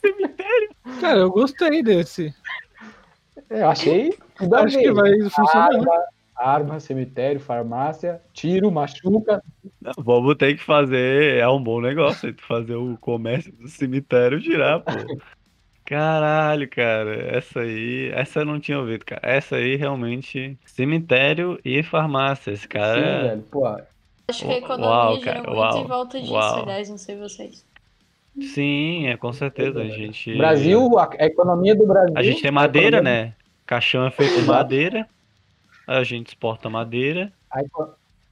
Cara, eu gostei desse. Eu achei. Acho que vai funcionar. Arma, arma, cemitério, farmácia, tiro, machuca. Não, vamos ter que fazer. É um bom negócio, fazer o comércio do cemitério girar, pô. Caralho, cara. Essa aí. Essa eu não tinha ouvido, cara. Essa aí realmente. Cemitério e farmácia. Esse cara. Sim, velho. Pô, Acho que a economia Uau, cara, muito uau, em volta disso, uau. aliás, não sei vocês. Sim, é com certeza. A gente. Brasil, a, economia do Brasil. A gente tem madeira, economia- né? Caixão é feito de madeira. A gente exporta madeira.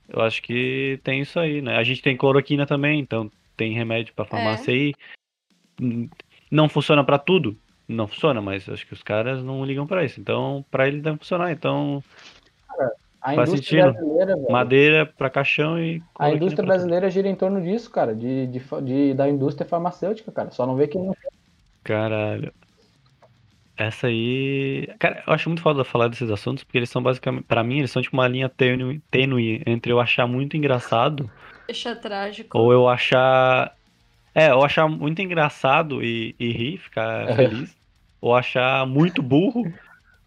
Eu acho que tem isso aí, né? A gente tem cloroquina também, então tem remédio pra farmácia É. aí. Não funciona pra tudo? Não funciona, mas acho que os caras não ligam pra isso. Então, pra ele deve funcionar. Então, A Faz indústria sentido. brasileira, velho. madeira pra caixão e. A indústria brasileira gira em torno disso, cara, de, de, de- da indústria farmacêutica, cara. Só não vê que não Caralho. Essa aí. Cara, eu acho muito foda falar desses assuntos, porque eles são basicamente. Pra mim, eles são tipo uma linha tênue, tênue entre eu achar muito engraçado Deixa trágico. ou eu achar. É, eu achar muito engraçado e, e rir, ficar feliz. ou achar muito burro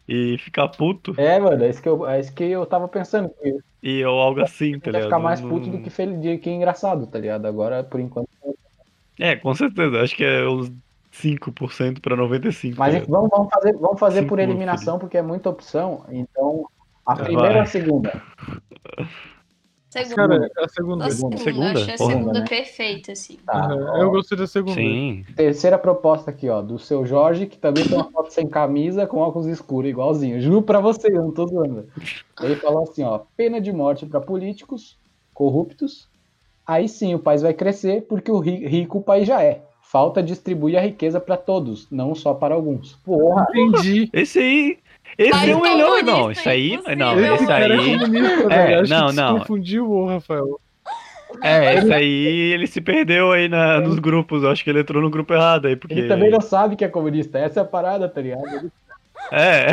e ficar puto. É, mano, é isso que eu, é isso que eu tava pensando. E ou algo assim, tá ligado? ficar mais puto do que, feliz, de que engraçado, tá ligado? Agora, por enquanto. É, com certeza. Acho que é uns 5% pra 95%. Mas tá vamos, vamos fazer, vamos fazer por eliminação, porque é muita opção. Então, a Vai. primeira ou a segunda? Segunda. Cara, a segunda. a segunda. Segunda? Achei a Porra. segunda né? perfeita, assim. Tá. Aham, ó, Eu gostei da segunda. Sim. Terceira proposta aqui, ó, do seu Jorge, que também tem uma foto sem camisa com óculos escuros, igualzinho. Juro pra você, eu não tô zoando. Ele falou assim, ó, pena de morte pra políticos corruptos. Aí sim o país vai crescer, porque o ri- rico o país já é. Falta distribuir a riqueza pra todos, não só para alguns. Porra, Entendi. Esse aí. Esse Mas é o melhor. Não, isso aí. Não. Esse é aí. É. Acho não, não. confundiu, ô, Rafael. É, esse aí ele se perdeu aí na, nos grupos. Eu acho que ele entrou no grupo errado aí, porque. ele também não sabe que é comunista, essa é a parada, tá ligado? Ele, É.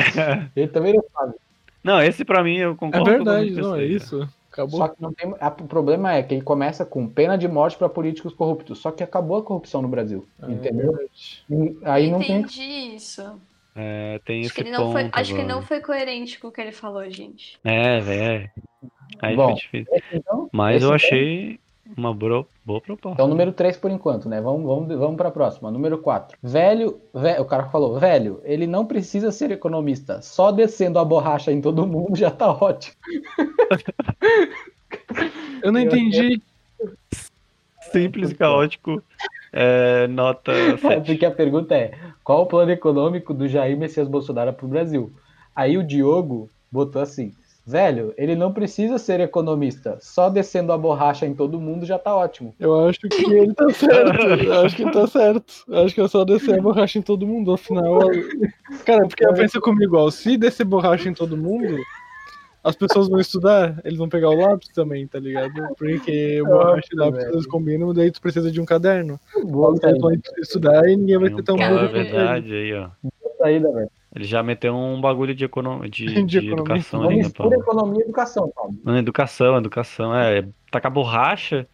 ele também não sabe. Não, esse pra mim eu É concordo. verdade, totalmente com não, é isso. Acabou. Só que não tem. O problema é que ele começa com pena de morte pra políticos corruptos. Só que acabou a corrupção no Brasil. É entendeu? verdade. Aí não tem. Entendi isso. É, tem Acho esse que, ele não foi, acho que agora. não foi coerente com o que ele falou, gente. É, velho. Aí Bom, foi difícil. Então, Mas esse eu daí- achei uma bro- boa proposta. Então, número 3 por enquanto, né? Vamos, vamos, vamos pra próxima. Número 4. Velho, ve- o cara falou, velho, ele não precisa ser economista. Só descendo a borracha em todo mundo já tá ótimo. Eu não Eu- entendi. Simples e caótico. É, nota 7. Porque a pergunta é: qual o plano econômico do Jair Messias Bolsonaro pro Brasil? Aí o Diogo botou assim: velho, ele não precisa ser economista. Só descendo a borracha em todo mundo já tá ótimo. Eu acho que ele tá certo. Eu acho que ele tá certo. Eu acho que é só descer a borracha em todo mundo. Afinal. Cara, porque pensa comigo, ó. Se descer borracha em todo mundo, as pessoas vão estudar, eles vão pegar o lápis também, tá ligado? Porque o borracha e lápis eles combinam, daí tu precisa de um caderno. Boa Eles vão estudar e ninguém vai ter tão É burro ele. verdade aí, ó. saída, velho. Ele já meteu um bagulho de, econo... de, De de economia. educação ali, né, Paulo? economia e educação, Paulo. Mano, educação, educação. É, tacar borracha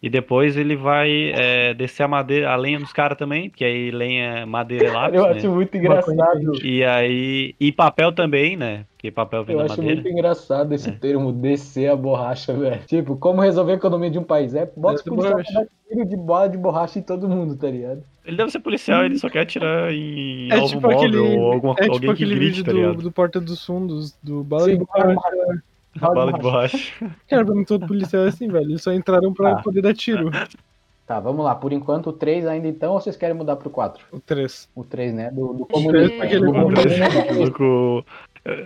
e depois ele vai é, descer a madeira, a lenha dos caras também, porque aí lenha, madeira e lápis, Eu né? acho muito engraçado. E aí. E papel também, né? Porque papel vem Eu da acho madeira. muito engraçado esse É. termo descer a borracha, velho. Tipo, como resolver a economia de um país? É policiais borracha. pra dar tiro de bola de borracha em todo mundo, tá ligado? Ele deve ser policial, ele só quer atirar em É alvo tipo móvel aquele, ou alguma, é tipo alguém que grite, vídeo tá do, ligado? do Porta dos Fundos, do Bala Sim, de Borracha. Bala de borracha. Cara, pra mim todo policial é assim, velho. Eles só entraram pra Tá. poder dar tiro. Tá, vamos lá. Por enquanto, o 3 ainda então, ou vocês querem mudar pro 4? O 3. O 3, né? Do, do três, comunismo. porque ele é Do comunista. comunismo. Louco.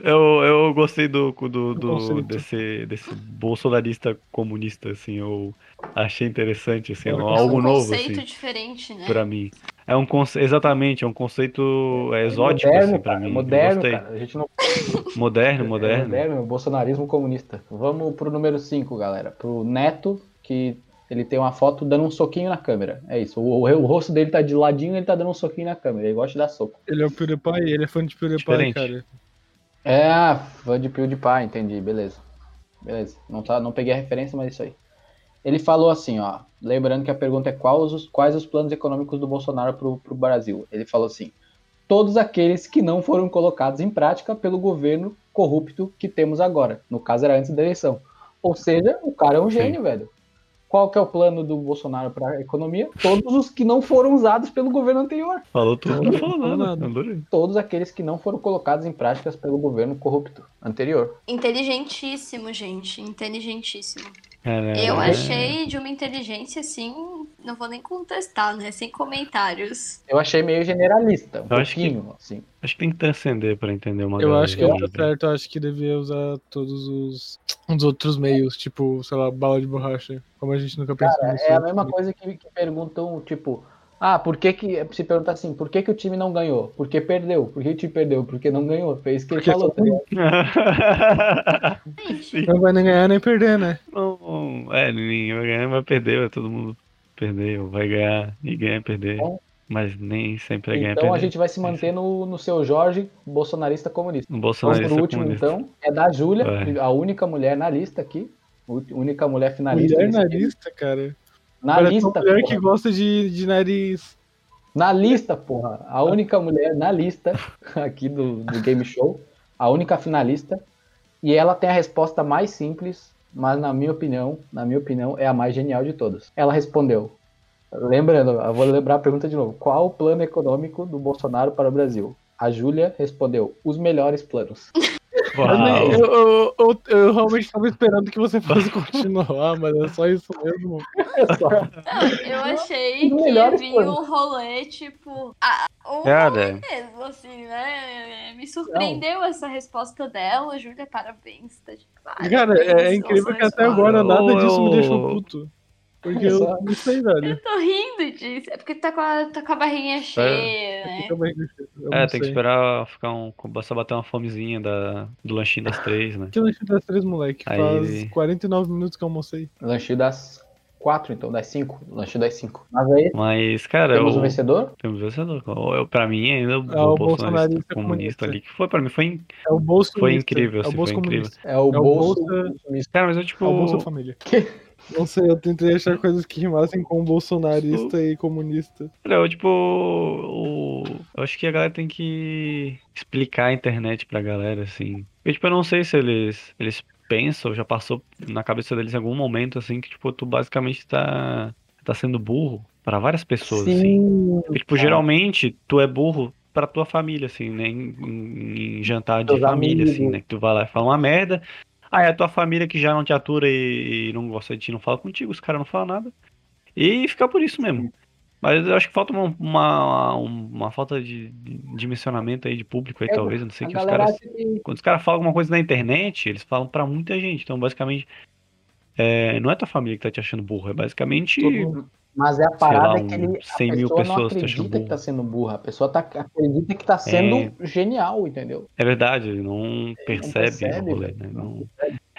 Eu, eu gostei do, do, do- desse, desse bolsonarista comunista, assim, eu achei interessante, assim, É um algo é um novo, conceito assim, diferente, né? pra mim. É um conce... Exatamente, é um conceito é, exótico, moderno, assim, pra cara, mim. Moderno, cara. A gente não Moderno, É moderno. moderno, bolsonarismo comunista. Vamos pro número 5, galera. Pro Neto, que ele tem uma foto dando um soquinho na câmera. É isso. O, o, o rosto dele tá de ladinho ele tá dando um soquinho na câmera. Ele gosta de dar soco. Ele é o PewDiePie, ele é fã de PewDiePie, Diferente. cara. É, fã de PewDiePie, entendi. Beleza. Beleza. Não, tá, não peguei a referência, mas é isso aí. Ele falou assim, ó. Lembrando que a pergunta é quais os, quais os planos econômicos do Bolsonaro pro, pro Brasil. Ele falou assim: todos aqueles que não foram colocados em prática pelo governo corrupto que temos agora. No caso, era antes da eleição. Ou seja, o cara é um Sim. gênio, velho. Qual que é o plano do Bolsonaro para a economia? Todos os que não foram usados pelo governo anterior. Falou tudo, não falou nada. Todos aqueles que não foram colocados em práticas pelo governo corrupto anterior. Inteligentíssimo, gente. Inteligentíssimo. Cara, Eu é- achei de uma inteligência assim, não vou nem contestar, né? Sem comentários. Eu achei meio generalista, um Eu acho que- pouquinho, assim. Acho que tem que transcender pra entender uma Eu acho que ele tá certo, eu acho que devia usar todos os, os outros meios, tipo, sei lá, bala de borracha, como a gente nunca pensou nisso. É a mesma coisa que, que perguntam, tipo, ah, por que que, se pergunta assim, por que que o time não ganhou? Porque perdeu. Por que o time perdeu? Porque não ganhou. Isso que ele Porque falou, tá Não vai nem ganhar nem perder, né? Não, é, ninguém vai ganhar, vai perder, vai todo mundo perder, ou vai ganhar e ganhar e perder. Então- Mas nem sempre é ganhar e Então a gente vai se manter no, no seu Jorge, bolsonarista comunista. No Vamos bolsonarista pro último, comunista. então. É da Júlia, Vai. a única mulher na lista aqui. Única mulher finalista. Mulher na lista, cara. Na Parece lista, uma mulher porra. que gosta de, de nariz. Na lista, porra. A única mulher na lista aqui do, do game show. A única finalista. E ela tem a resposta mais simples, mas na minha opinião, na minha opinião, é a mais genial de todas. Ela respondeu. Lembrando, eu vou lembrar a pergunta de novo. Qual o plano econômico do Bolsonaro para o Brasil? A Júlia respondeu: os melhores planos. Eu, nem- eu, eu, eu- eu realmente tava esperando que você fosse continuar, mas é só isso mesmo. É só. não, eu achei que vinha planos. um rolê, tipo. A, um Cara. rolê mesmo, assim, né? Me surpreendeu essa resposta dela, Júlia, parabéns. Tá de parabéns, Cara, é, é incrível que até agora nada disso me deixou puto. Porque eu não sei, velho. Eu tô rindo disso. É porque tá com a, tá com a barriguinha cheia, né? Fica bem, eu É, tem que esperar ficar um. Só bater uma fomezinha da, do lanchinho das três, né? Que lanche das três, moleque? Aí Faz ele- 49 minutos que eu almocei. Lanche das quatro, então, das cinco. Lanche das cinco. Mas aí, Mas, cara, temos eu, um vencedor? temos um vencedor. Eu, pra mim, ainda o, É o bolsonarista bolsonarista comunista comunista. ali, que foi pra mim, foi, É o bolso Foi incrível, É o assim, bolso foi incrível. comunista. É o É o bolso. Bolsa- Cara, mas eu, tipo. É o Bolsa Família. Não sei, eu tentei achar coisas que rimassem com bolsonarista e comunista. Eu, tipo, o... eu acho que a galera tem que explicar a internet pra galera, assim. Porque, tipo, eu não sei se eles, eles pensam, já passou na cabeça deles em algum momento, assim, que, tipo, tu basicamente tá, tá sendo burro pra várias pessoas, assim. Porque, tipo, cara. geralmente, tu é burro pra tua família, assim, né? Em, em- jantar de família, assim, amigos. né? Que tu vai lá e fala uma merda. Aí a tua família que já não te atura e, não gosta de ti, não fala contigo, os caras não falam nada. E fica por isso mesmo. Mas eu acho que falta uma, uma, uma falta de, dimensionamento aí de público aí, É, talvez. Eu não sei que os caras. que Quando os caras falam alguma coisa na internet, eles falam pra muita gente. Então, basicamente, é, não é tua família que tá te achando burro, é basicamente. Todo. Mas é a lá, parada é um que ele, a 100 mil pessoa não pessoas achando acredita que tá sendo burra. A pessoa tá, acredita que tá sendo genial, entendeu? É verdade, ele não percebe, percebe, o rolê, né? não Não-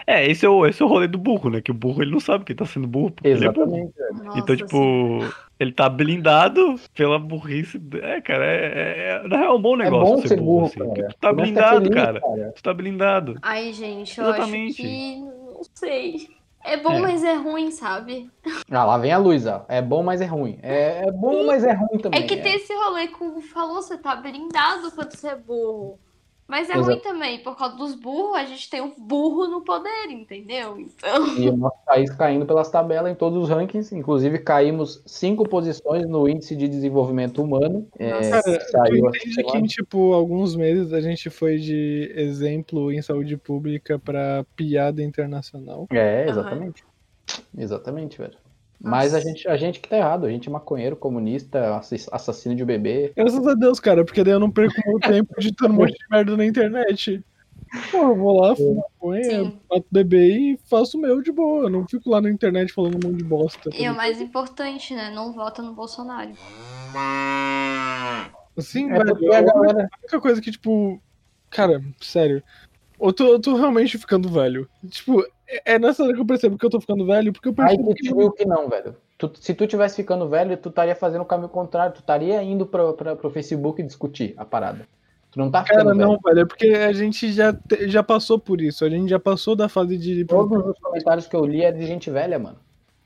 É, esse é, o, esse é o rolê do burro, né? Que o burro ele não sabe que tá sendo burro. Porque ele é burro. Exatamente. Nossa, Então, tipo, ele tá blindado pela burrice. É, cara, é, é, é, não é um bom É negócio bom ser ser burro, burro, assim. tu tá blindado, feliz, cara. cara. Tu tá blindado. Ai, gente, eu Exatamente. acho que. Não sei. É bom, É. mas é ruim, sabe? Ah, lá vem a luz, ó. É bom, mas é ruim. É, é bom, mas é ruim também. É que tem esse rolê que o falou, você tá blindado quando você é burro. Mas é Exato. ruim também, por causa dos burros, a gente tem um burro no poder, entendeu? Então. E o nosso país caindo pelas tabelas em todos os rankings. Inclusive, caímos cinco posições no índice de desenvolvimento humano. É, Nossa. Cara, saiu essa entende que em, tipo, alguns meses a gente foi de exemplo em saúde pública pra piada internacional? É, exatamente. Exatamente, velho. Mas a gente, a gente que tá errado. A gente é maconheiro, comunista, assass- assassino de bebê. Graças a Deus, cara, porque daí eu não perco meu tempo editando um monte de merda na internet. Pô, eu vou lá, fumo maconha, Sim. mato bebê e faço o meu de boa. Eu não fico lá na internet falando um monte de bosta. E o mais importante, né? Não vota no Bolsonaro. Assim, É velho, é a a galera. única coisa que, tipo. Cara, sério. Eu tô, eu tô realmente ficando velho. Tipo, é é nessa hora que eu percebo que eu tô ficando velho, porque eu Aí percebo tu que. viu que não, velho. Tu- se tu tivesse ficando velho, tu estaria fazendo o caminho contrário. Tu estaria indo pra, pra, pro Facebook discutir a parada. Tu não tá ficando Cara, velho. não, velho, é porque a gente já, te- já passou por isso. A gente já passou da fase de. Todos os comentários que eu li é de gente velha, mano.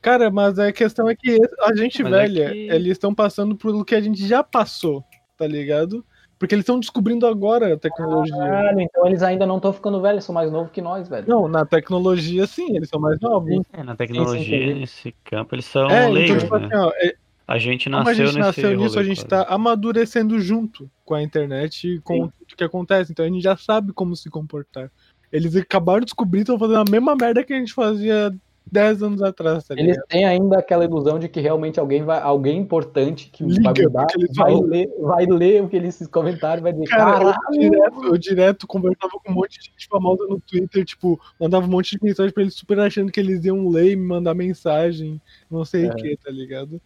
Cara, mas a questão é que a gente Mas é velha, que- eles estão passando pelo que a gente já passou, tá ligado? Porque eles estão descobrindo agora a tecnologia. Caralho, então eles ainda não estão ficando velhos, são mais novos que nós, velho. Não, na tecnologia, sim, eles são mais novos. É, na tecnologia, entendi. nesse campo, eles são É, então, leigos, tipo né? assim, ó, é- A gente como a nasceu gente nesse nasceu nisso, a rolê, gente cara. tá amadurecendo junto com a internet e com Sim. tudo que acontece. Então a gente já sabe como se comportar. Eles acabaram de descobrir, estão fazendo a mesma merda que a gente fazia 10 anos atrás, tá ligado? Eles têm ainda aquela ilusão de que realmente alguém vai, alguém importante que Liga vai mudar, vai falam. ler, vai ler o que eles comentaram vai dizer, Cara, eu direto, eu direto conversava com um monte de gente famosa no Twitter, tipo, mandava um monte de mensagem pra eles super achando que eles iam ler e me mandar mensagem, não sei É. o que, tá ligado?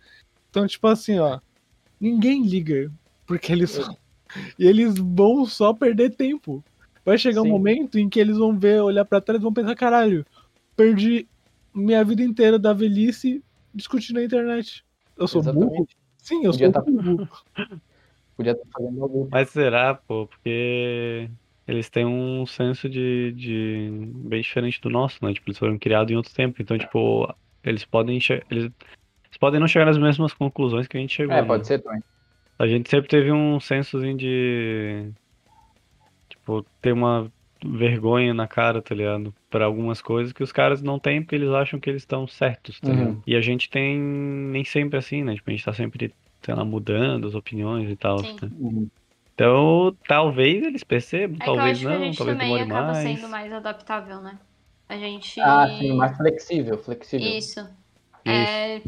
Então, tipo assim, ó, ninguém liga, porque eles É. E eles vão só perder tempo. Vai chegar um Sim. momento em que eles vão ver, olhar pra trás e vão pensar, caralho, perdi minha vida inteira da velhice discutindo na internet. Eu sou burro? Exatamente. Sim, eu Podia sou tá- burro. Podia estar fazendo algo. Mas será, pô, porque eles têm um senso de, de bem diferente do nosso, né? Tipo, eles foram criados em outro tempo, então, tipo, eles podem che- eles, eles podem não chegar nas mesmas conclusões que a gente chegou, É, né? pode ser também. A gente sempre teve um sensozinho de tipo ter uma vergonha na cara, tá ligado? Para algumas coisas que os caras não têm porque eles acham que eles estão certos, tá Uhum. ligado? E a gente tem nem sempre assim, né? Tipo, a gente tá sempre, sei lá, mudando as opiniões e tal, né? Uhum. Então, talvez eles percebam, É que eu talvez acho que a não, gente talvez também demore acaba mais. sendo mais adaptável, né? A gente. Ah, sim, mais flexível, flexível. Isso. É,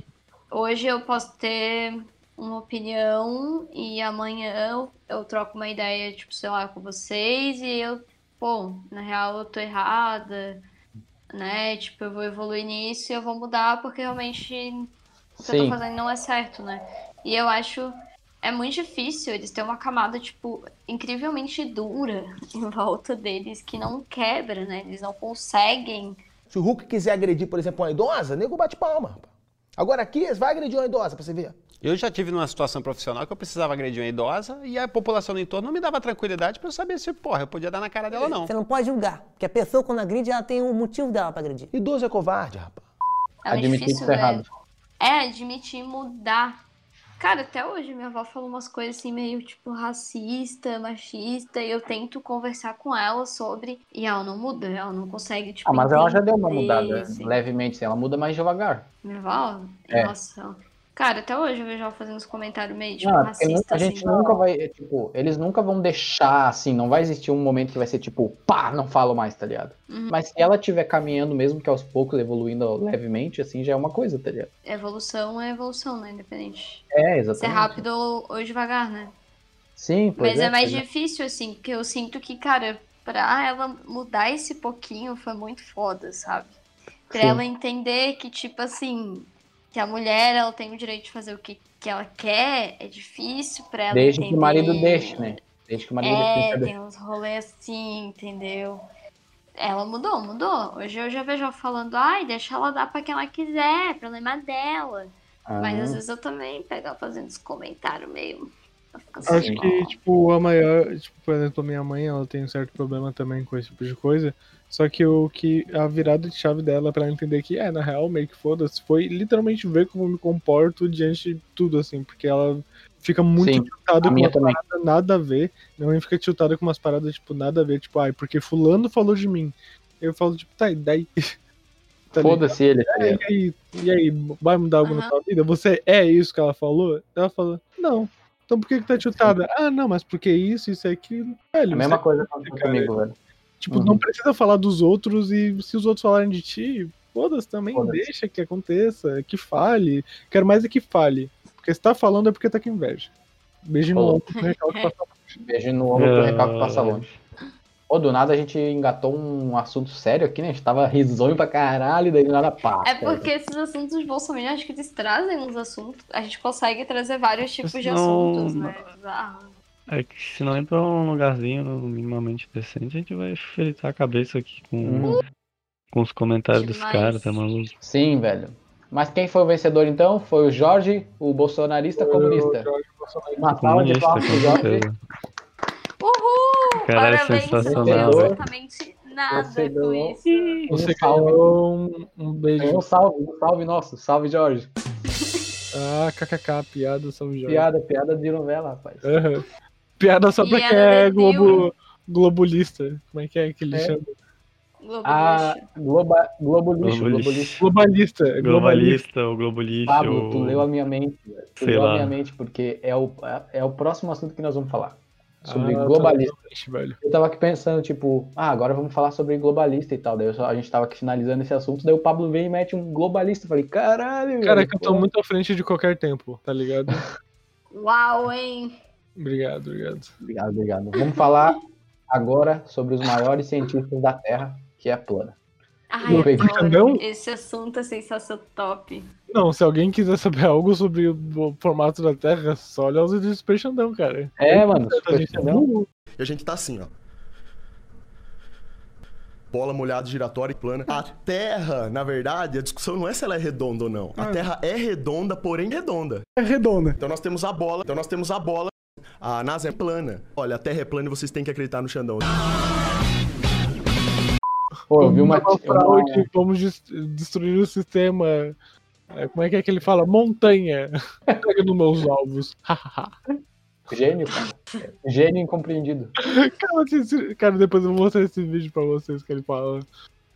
hoje eu posso ter uma opinião e amanhã eu, eu troco uma ideia, tipo, sei lá, com vocês e eu, pô, na real eu tô errada, né? Tipo, eu vou evoluir nisso e eu vou mudar porque realmente o que eu tô Sim. fazendo não é certo, né? E eu acho. É muito difícil eles terem uma camada, tipo, incrivelmente dura em volta deles que não quebra, né? Eles não conseguem Se o Hulk quiser agredir, por exemplo, uma idosa, nego bate palma. Agora aqui, vai agredir uma idosa pra você ver. Eu já tive numa situação profissional que eu precisava agredir uma idosa e a população do entorno não me dava tranquilidade pra eu saber se, porra, eu podia dar na cara dela ou não. Você não pode julgar, porque a pessoa quando agride, ela tem um motivo dela pra agredir. Idoso é covarde, rapaz. É Admitir difícil, que tá errado. velho. É, admitir mudar. Cara, até hoje minha avó falou umas coisas assim meio tipo racista, machista, e eu tento conversar com ela sobre. E ela não muda, ela não consegue, tipo. Ah, mas ela já deu uma entender, mudada assim. levemente, sim. Ela muda mais devagar. Minha avó? É. Nossa. Cara, até hoje eu vejo ela fazendo uns comentários meio tipo Não, é porque racista, a gente assim. nunca vai, é, tipo, eles nunca vão deixar assim, não vai existir um momento que vai ser tipo, pá, não falo mais, tá ligado? Uhum. Mas se ela estiver caminhando, mesmo que aos poucos, evoluindo levemente, assim, já é uma coisa, tá ligado? Evolução é evolução, né? Independente. É, Se é exatamente. rápido ou, ou devagar, né? Sim, pois Mas é, mais pois difícil, assim, porque eu sinto que, cara, pra ela mudar esse pouquinho foi muito foda, sabe? Pra Sim. ela entender que, tipo assim, que a mulher, ela tem o direito de fazer o que, que ela quer, é difícil pra ela Desde entender. que o marido deixe, né? Desde que o marido É, deixe. tem uns rolês assim, entendeu? Ela mudou, mudou. Hoje eu já vejo ela falando, ai, deixa ela dar pra quem ela quiser, problema dela. Mas Ah. às vezes eu também pego ela fazendo esse comentário meio. Acho que, tipo, a maior. Tipo, por exemplo, a minha mãe, ela tem um certo problema também com esse tipo de coisa. Só que o que a virada de chave dela pra ela entender que, é, na real, meio que foda-se, foi literalmente ver como eu me comporto diante de tudo, assim, porque ela fica muito Sim, tiltada a com uma também. parada nada a ver. Minha mãe fica tiltada com umas paradas, tipo, nada a ver, tipo, ai, porque fulano falou de mim. Eu falo, tipo, tá, e daí? Tá? Foda-se ele, tá É, e aí, e aí, vai mudar algo na Aham. sua vida? Você é isso que ela falou? Ela fala, não. Então por que que tá chutada? Ah, não, mas porque isso, isso e aquilo. Velho, A mesma você- coisa aconteceu cara, comigo, velho. Tipo, Uhum. não precisa falar dos outros e se os outros falarem de ti, foda-se também, Foda-se. deixa que aconteça, que fale. Quero mais é que fale. Porque se tá falando é porque tá com inveja. Beijo no ombro pro recalque passa Beijo no ombro pro Ah. recalque passa longe. Pô, do nada a gente engatou um assunto sério aqui, né? A gente tava risonho pra caralho, daí do nada pá. É porque esses assuntos de Bolsonaro, acho que eles trazem uns assuntos. A gente consegue trazer vários tipos de assuntos, né? Bizarro. É que se não pra um lugarzinho minimamente decente, a gente vai fritar a cabeça aqui com, Uhum. com os comentários dos Demais. caras, tá maluco? Sim, velho. Mas quem foi o vencedor então? Foi o Jorge, o bolsonarista comunista. Jorge Bolsonaro. Uma salva de Comunista, palmas pro Jorge. Cara, é Parabéns, sensacional, não velho. absolutamente nada Você com isso. Você Um salve. um, um beijo. Um salve, um salve nosso. Salve, Jorge. Ah, kkk, piada São Jorge. Piada, piada de novela, rapaz. Aham. Piada só pra Piada quem é globo, globalista. Como é que é que ele É. chama? Globo Ah, globa, lixo. Globalista. é globalista. Globalista, o globalista, Pablo, tu o... leu a minha mente, velho. Tu Sei leu a lá. minha mente, porque é o, é o próximo assunto que nós vamos falar. Sobre Ah, tá, globalista. velho. Eu tava aqui pensando, tipo, ah, agora vamos falar sobre globalista e tal. Daí só- a gente tava aqui finalizando esse assunto, daí o Pablo vem e mete um globalista. Eu falei, caralho, Cara, velho, que eu tô pô. muito à frente de qualquer tempo, tá ligado? Uau, hein? Obrigado, obrigado. Obrigado, obrigado. Vamos falar agora sobre os maiores cientistas da Terra, que é a plana. Ai. Não? Esse assunto é sensação top. Não, se alguém quiser saber algo sobre o formato da Terra, só olha os vídeos do Super Xandão, cara. É, mano, A Super gente é Xandão. E a gente tá assim, ó. Bola molhada, giratória e plana. A Terra, na verdade, a discussão não é se ela é redonda ou não. A Terra é redonda, porém redonda. É redonda. Então nós temos a bola, então nós temos a bola. A NASA é plana. Olha, a Terra é plana e vocês têm que acreditar no Xandão. Pô, eu vi uma. Vamos fraude, vamos des- destruir o sistema. É, como é que é que ele fala? Montanha. Pega nos meus alvos. Gênio, cara. Gênio incompreendido. cara, cara, depois eu vou mostrar esse vídeo pra vocês que ele fala.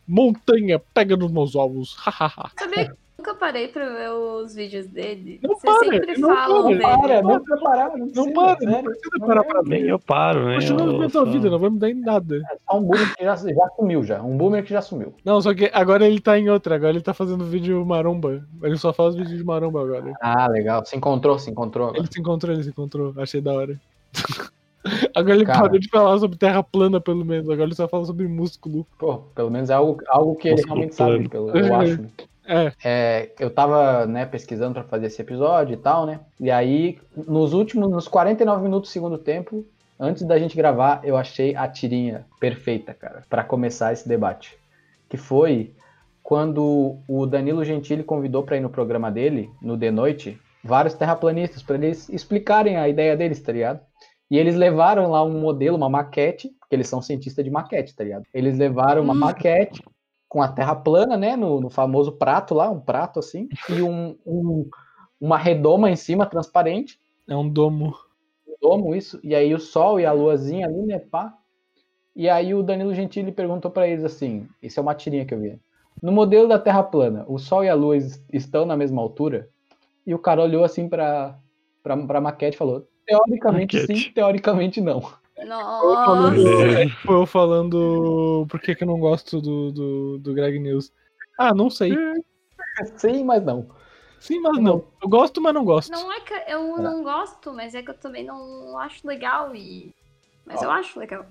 Montanha, pega nos meus alvos. Sabia nunca parei pra ver os vídeos dele? Não Vocês para, sempre não falam para, dele. Para, não precisa parar, não para, não precisa parar pra ver. eu paro, né? Continua Eu vivendo a só- vida, não vai mudar em nada. É só um boomer que já, já sumiu já. Um boomer que já sumiu. Não, só que agora ele tá em outra, agora ele tá fazendo vídeo maromba. Ele só faz vídeo de maromba agora. Ah, legal. Se encontrou, se encontrou agora. Ele se encontrou, ele se encontrou. Achei da hora. Agora ele Cara. parou de falar sobre terra plana, pelo menos. Agora ele só fala sobre músculo. Pô, pelo menos é algo, algo que ele Músculo realmente plano. sabe, pelo, eu acho. É. É, eu tava, né, pesquisando pra fazer esse episódio e tal, né? E aí, nos últimos, nos 49 minutos do segundo tempo, antes da gente gravar, eu achei a tirinha perfeita, cara, pra começar esse debate. Que foi quando o Danilo Gentili convidou pra ir no programa dele, no De Noite, vários terraplanistas, pra eles explicarem a ideia deles, tá ligado? E eles levaram lá um modelo, uma maquete, porque eles são cientistas de maquete, tá ligado? Eles levaram uma maquete com a terra plana, né, no, no famoso prato lá, um prato assim, e um, um- uma redoma em cima, transparente, É um domo. um domo isso, e aí o sol e a luazinha ali, né, pá. E aí o Danilo Gentili perguntou pra eles assim, isso é uma tirinha que eu vi. No modelo da terra plana, o sol e a lua es- estão na mesma altura? E o cara olhou assim pra, pra maquete e falou, teoricamente sim, Maquete. teoricamente não. Nossa. Foi eu falando por que, que eu não gosto do, do, do Greg News. Ah, não sei. Sim, mas não. Sim, mas não. Eu gosto, mas não gosto. Não é que eu não gosto, mas é que eu também não acho legal e. Mas eu acho legal.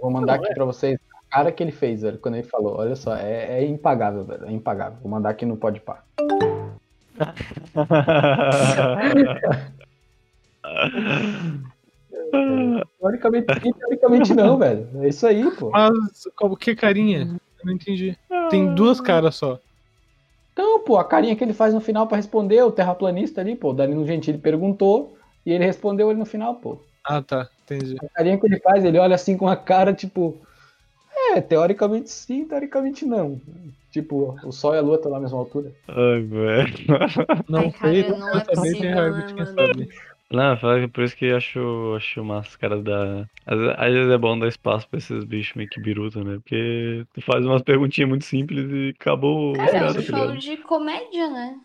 Vou mandar aqui pra vocês a cara que ele fez, velho, quando ele falou. Olha só, é, é impagável, velho. É impagável. Vou mandar aqui no Podpah. Teoricamente teoricamente não, velho. É isso aí, pô. Mas qual que carinha? Eu não entendi. Tem duas caras só. Então, pô, a carinha que ele faz no final pra responder, o terraplanista ali, pô, o Danilo Gentili perguntou e ele respondeu ali no final, pô. Ah, tá. Entendi. A carinha que ele faz, ele olha assim com a cara, tipo. É, teoricamente sim, teoricamente não. Tipo, o Sol e a Lua estão na mesma altura. Ai, velho. Não Ai, cara, sei, não não é saber, tem de quem sabe. Não, fala que por isso que eu acho, acho umas caras da. Às, às vezes é bom dar espaço pra esses bichos meio que biruta, né? Porque tu faz umas perguntinhas muito simples e acabou os Cara, é um show ligado? de comédia, né?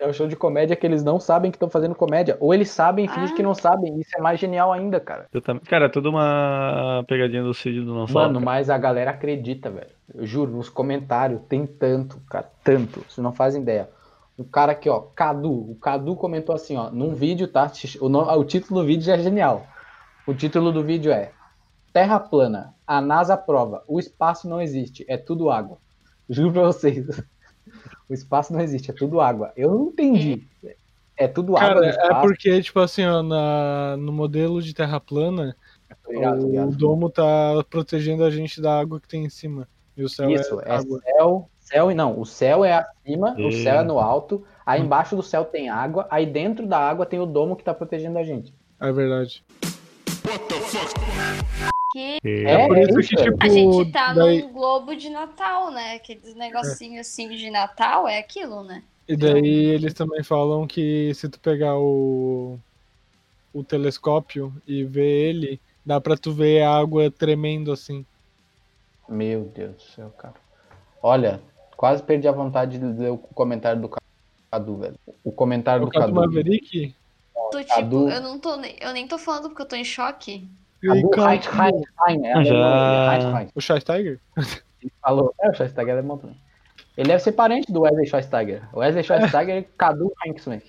É um show de comédia que eles não sabem que estão fazendo comédia. Ou eles sabem e fingem que não sabem. Isso é mais genial ainda, cara. Eu também- Cara, é tudo uma pegadinha do Cid do nosso Mano, mas a galera acredita, velho. Eu juro, nos comentários tem tanto, cara, tanto. Vocês não fazem ideia. Um cara aqui, ó, Cadu. O Cadu comentou assim, ó, num vídeo, tá? O, no- o título do vídeo já é genial. O título do vídeo é Terra plana. A NASA prova. O espaço não existe. É tudo água. Juro pra vocês. O espaço não existe. É tudo água. Eu não entendi. É tudo água Cara, é porque, tipo assim, ó, na, no modelo de terra plana, ligado, tô o ligado. domo tá protegendo a gente da água que tem em cima. E o céu Isso, é é água. céu, céu e não, o céu é acima, o É. céu é no alto, aí embaixo do céu tem água, aí dentro da água tem o domo que tá protegendo a gente. É verdade. Que É, por isso é que, tipo, a gente tá daí, num globo de Natal, né? Aqueles negocinhos assim de Natal é aquilo, né? e daí eles também falam que se tu pegar o, o telescópio e ver ele, dá pra tu ver a água tremendo assim. Meu Deus do céu, cara. Olha, quase perdi a vontade de ler o comentário do Cadu, velho. O comentário O do Cadu Cadu. Maverick, Tô, tipo, Cadu- eu não tô, nem- eu nem tô falando porque eu tô em choque. Cadu cara, Heinstein, é Ah, já. ele, Heinstein. O Schweinsteiger? Ele falou, é, o Schweinsteiger é alemão também. Ele deve ser parente do Wesley Schweinsteiger. O Wesley Schweinsteiger é Cadu Heinstein.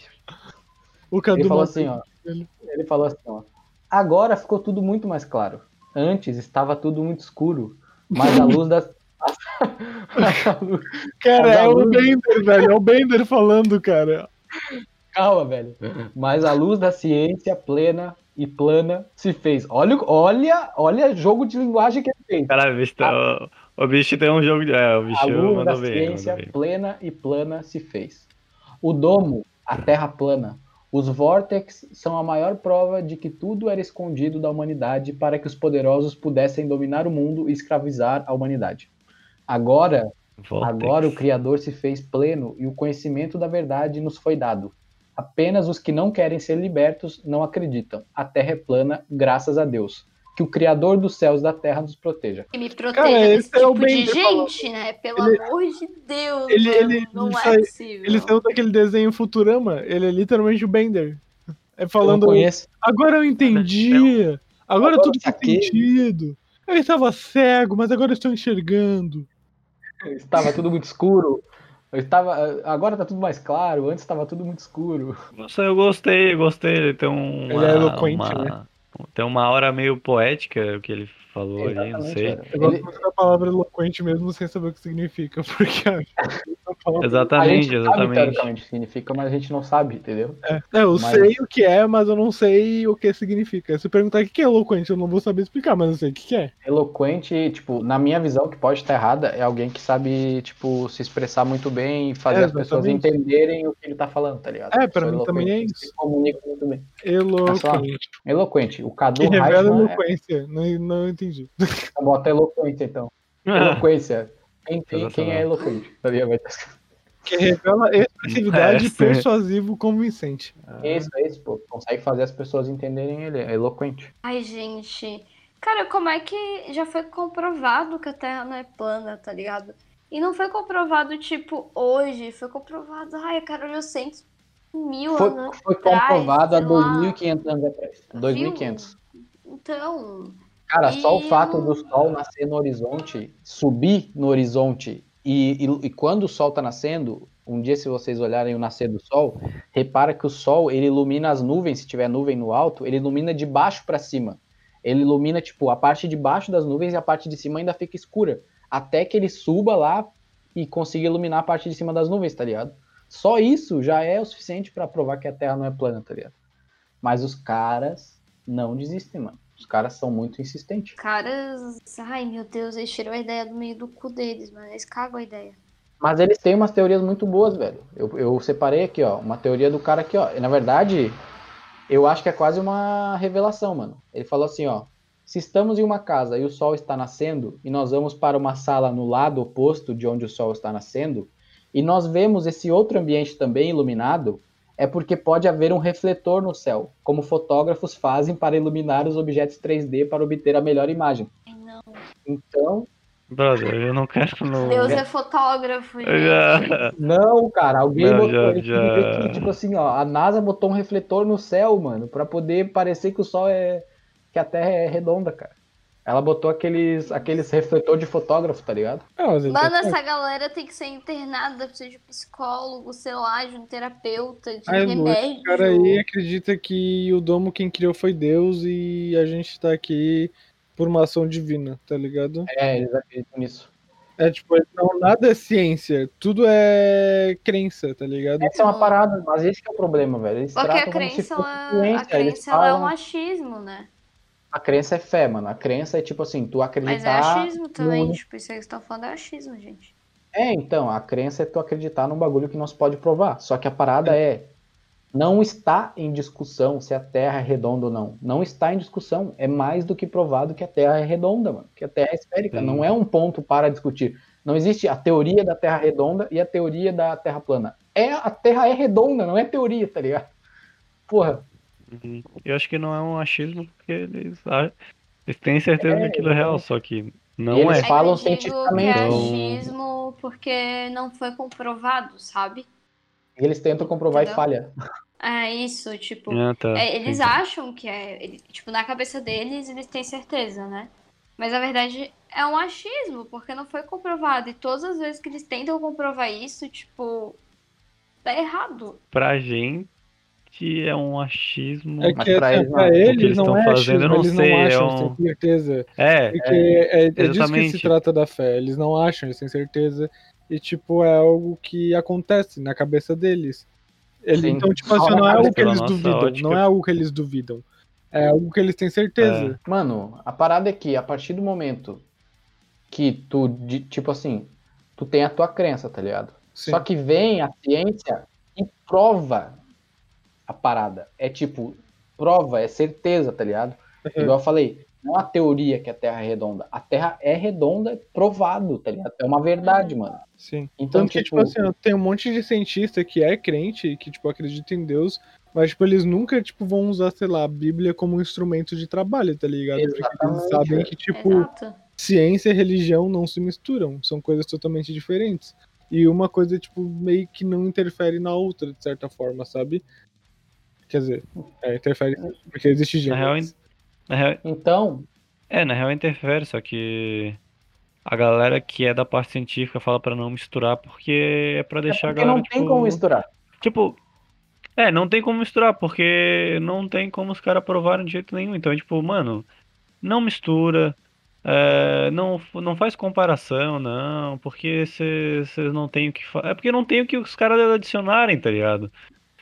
O Cadu Ele falou assim, ó. Ele falou assim, ó. Agora ficou tudo muito mais claro. Antes estava tudo muito escuro, mas a luz das. A Cara, a é o Bender, velho. É o Bender falando, cara. Calma, velho. Mas a luz da ciência plena e plana se fez. Olha, o- olha, olha jogo de linguagem que ele fez. Caralho, o bicho, tá, o, o bicho tem um jogo de. É, o A bicho luz da ciência plena e plana se fez. O domo, a terra plana, os vórtex são a maior prova de que tudo era escondido da humanidade para que os poderosos pudessem dominar o mundo e escravizar a humanidade. Agora, agora o Criador se fez pleno e o conhecimento da verdade nos foi dado. Apenas os que não querem ser libertos não acreditam. A terra é plana, graças a Deus. Que o Criador dos céus e da terra nos proteja. E me proteja Cara, desse esse é o tipo de falando. gente, né? Pelo Ele- amor de Deus, Ele, ele, não ele é sai- possível. ele saiu daquele desenho Futurama. Ele é literalmente o Bender. É falando. Eu. Agora eu entendi. Agora, Agora tudo faz saquei." sentido. Eu estava cego, mas agora eu estou enxergando. Estava tudo muito escuro. Eu estava, agora tá tudo mais claro. Antes estava tudo muito escuro. Nossa, eu gostei, gostei. Ele tem um. Ele é eloquente, uma, né? Tem uma hora meio poética o que ele falou ali, não Exatamente, sei. cara. Eu gosto Ele- muito da palavra eloquente mesmo sem saber o que significa. Porque a palavra- a Exatamente, sabe exatamente. teoricamente significa, mas a gente não sabe, entendeu? É, eu Mas- sei o que é, mas eu não sei o que significa. Se perguntar o que é eloquente, eu não vou saber explicar, mas eu sei o que é. Eloquente, tipo, na minha visão, que pode estar errada, é alguém que sabe, tipo, se expressar muito bem e fazer É, as pessoas exatamente. entenderem o que ele tá falando, tá ligado? É, pra mim também é isso. Se comunica muito bem. Eloquente. Eloquente. O Cadu Que revela Reichmann é... eloquência. Não, não entendi. Então, Bota eloquência, então. Eloquência. Quem, tem, quem é eloquente? Tá Que revela expressividade É, persuasivo convincente. Isso, é isso, pô. Consegue fazer as pessoas entenderem ele. É eloquente. Ai, gente. Cara, como é que já foi comprovado que a Terra não é plana, tá ligado? E não foi comprovado, tipo, hoje. Foi comprovado, ai, cara, 800 mil Foi, anos foi comprovado há sei lá. 2.500 anos atrás. 2.500. Então, Cara, só o E fato do sol nascer no horizonte, subir no horizonte, e, e, e quando o sol tá nascendo, um dia se vocês olharem o nascer do sol, repara que o sol, ele ilumina as nuvens, se tiver nuvem no alto, ele ilumina de baixo para cima. Ele ilumina, tipo, a parte de baixo das nuvens e a parte de cima ainda fica escura. Até que ele suba lá e consiga iluminar a parte de cima das nuvens, tá ligado? Só isso já é o suficiente para provar que a Terra não é plana, tá ligado? Mas os caras não desistem, mano. Os caras são muito insistentes. caras. Ai, meu Deus, eles tiram a ideia do meio do cu deles, mano. Eles cagam a ideia. Mas eles têm umas teorias muito boas, velho. Eu, eu separei aqui, ó, uma teoria do cara aqui, ó. E, na verdade, eu acho que é quase uma revelação, mano. Ele falou assim, ó. Se estamos em uma casa e o sol está nascendo, e nós vamos para uma sala no lado oposto de onde o sol está nascendo, e nós vemos esse outro ambiente também iluminado, é porque pode haver um refletor no céu, como fotógrafos fazem para iluminar os objetos 3D para obter a melhor imagem. Não. Então, Brother, eu não quero. No... Deus é fotógrafo, já- Não, cara, alguém Não, botou já- já- tipo assim, ó, a NASA botou um refletor no céu, mano, pra poder parecer que o Sol é. que a Terra é redonda, cara. Ela botou aqueles, aqueles refletor de fotógrafo, tá ligado? Mas ele Mano, essa galera tem que ser internada, precisa de psicólogo, sei lá, de um terapeuta, de Ai, Lu, esse remédio. cara aí acredita que o domo quem criou foi Deus e a gente tá aqui por uma ação divina, tá ligado? É, eles acreditam nisso. É tipo, não, nada é ciência, tudo é crença, tá ligado? Essa é uma parada, mas esse que é o problema, velho. Eles Porque a tratam como se crença, fosse ela, a crença ela é um falam- achismo, né? A crença é fé, mano. A crença é tipo assim, tu Mas é acreditar. achismo também, no- tipo, isso aí que vocês estão falando é achismo, gente. É, então, a crença é tu acreditar num bagulho que não se pode provar. Só que a parada é. Não está em discussão se a Terra é redonda ou não. Não está em discussão. É mais do que provado que a Terra é redonda, mano. Que a Terra é esférica. Sim. Não é um ponto para discutir. Não existe a teoria da Terra redonda e a teoria da Terra plana. É, a Terra é redonda, não é teoria, tá ligado? Porra. Uhum. Eu acho que não é um achismo, porque eles, eles têm certeza É, que aquilo é real, só que não eles é. falam eu digo que cientificamente. é achismo porque não foi comprovado, sabe? E eles tentam comprovar Entendeu? e falha. É isso, tipo, Ah, tá. é, eles Entendi. acham que é, ele- tipo, na cabeça deles, eles têm certeza, né? Mas na verdade é um achismo, porque não foi comprovado. E todas as vezes que eles tentam comprovar isso, tipo, dá errado. Pra gente é um achismo. É que assim, pra, o que eles não estão é fazendo, achismo, eu não eles sei. não acham, é eles um... têm certeza. É, Porque é, é disso que se trata da fé. Eles não acham, eles têm certeza. E, tipo, é algo que acontece na cabeça deles. Ele- Sim. então, tipo assim, na não é algo que eles duvidam. ótica. Não é algo que eles duvidam. É algo que eles têm certeza. Mano, a parada é que a partir do momento que tu, de- tipo assim, tu tem a tua crença, tá ligado? Sim. Só que vem a ciência e prova a parada. É tipo, prova, é certeza, tá ligado? Uhum. Igual eu falei, não é a teoria que a Terra é redonda. A Terra é redonda, é provado, tá ligado? É uma verdade, mano. Sim. Então, Tanto que, tipo, tipo, assim, tem um monte de cientista que é crente, que, tipo, acredita em Deus, mas, tipo, eles nunca, tipo, vão usar, sei lá, a Bíblia como um instrumento de trabalho, tá ligado? Porque eles Exatamente, sabem que, tipo, Exato. ciência e religião não se misturam, são coisas totalmente diferentes. E uma coisa, tipo, meio que não interfere na outra, de certa forma, sabe? Quer dizer, é, interfere porque existe Na real, gêneros. na real, então. É, na real interfere, só que a galera que é da parte científica fala pra não misturar porque é pra deixar a porque galera. não tem tipo, como misturar. Tipo, é, não tem como misturar, porque não tem como os caras provarem de jeito nenhum. Então, é tipo, mano, não mistura, é, não, não faz comparação, não, porque vocês não tem o que fa- É porque não tem o que os caras adicionarem, tá ligado?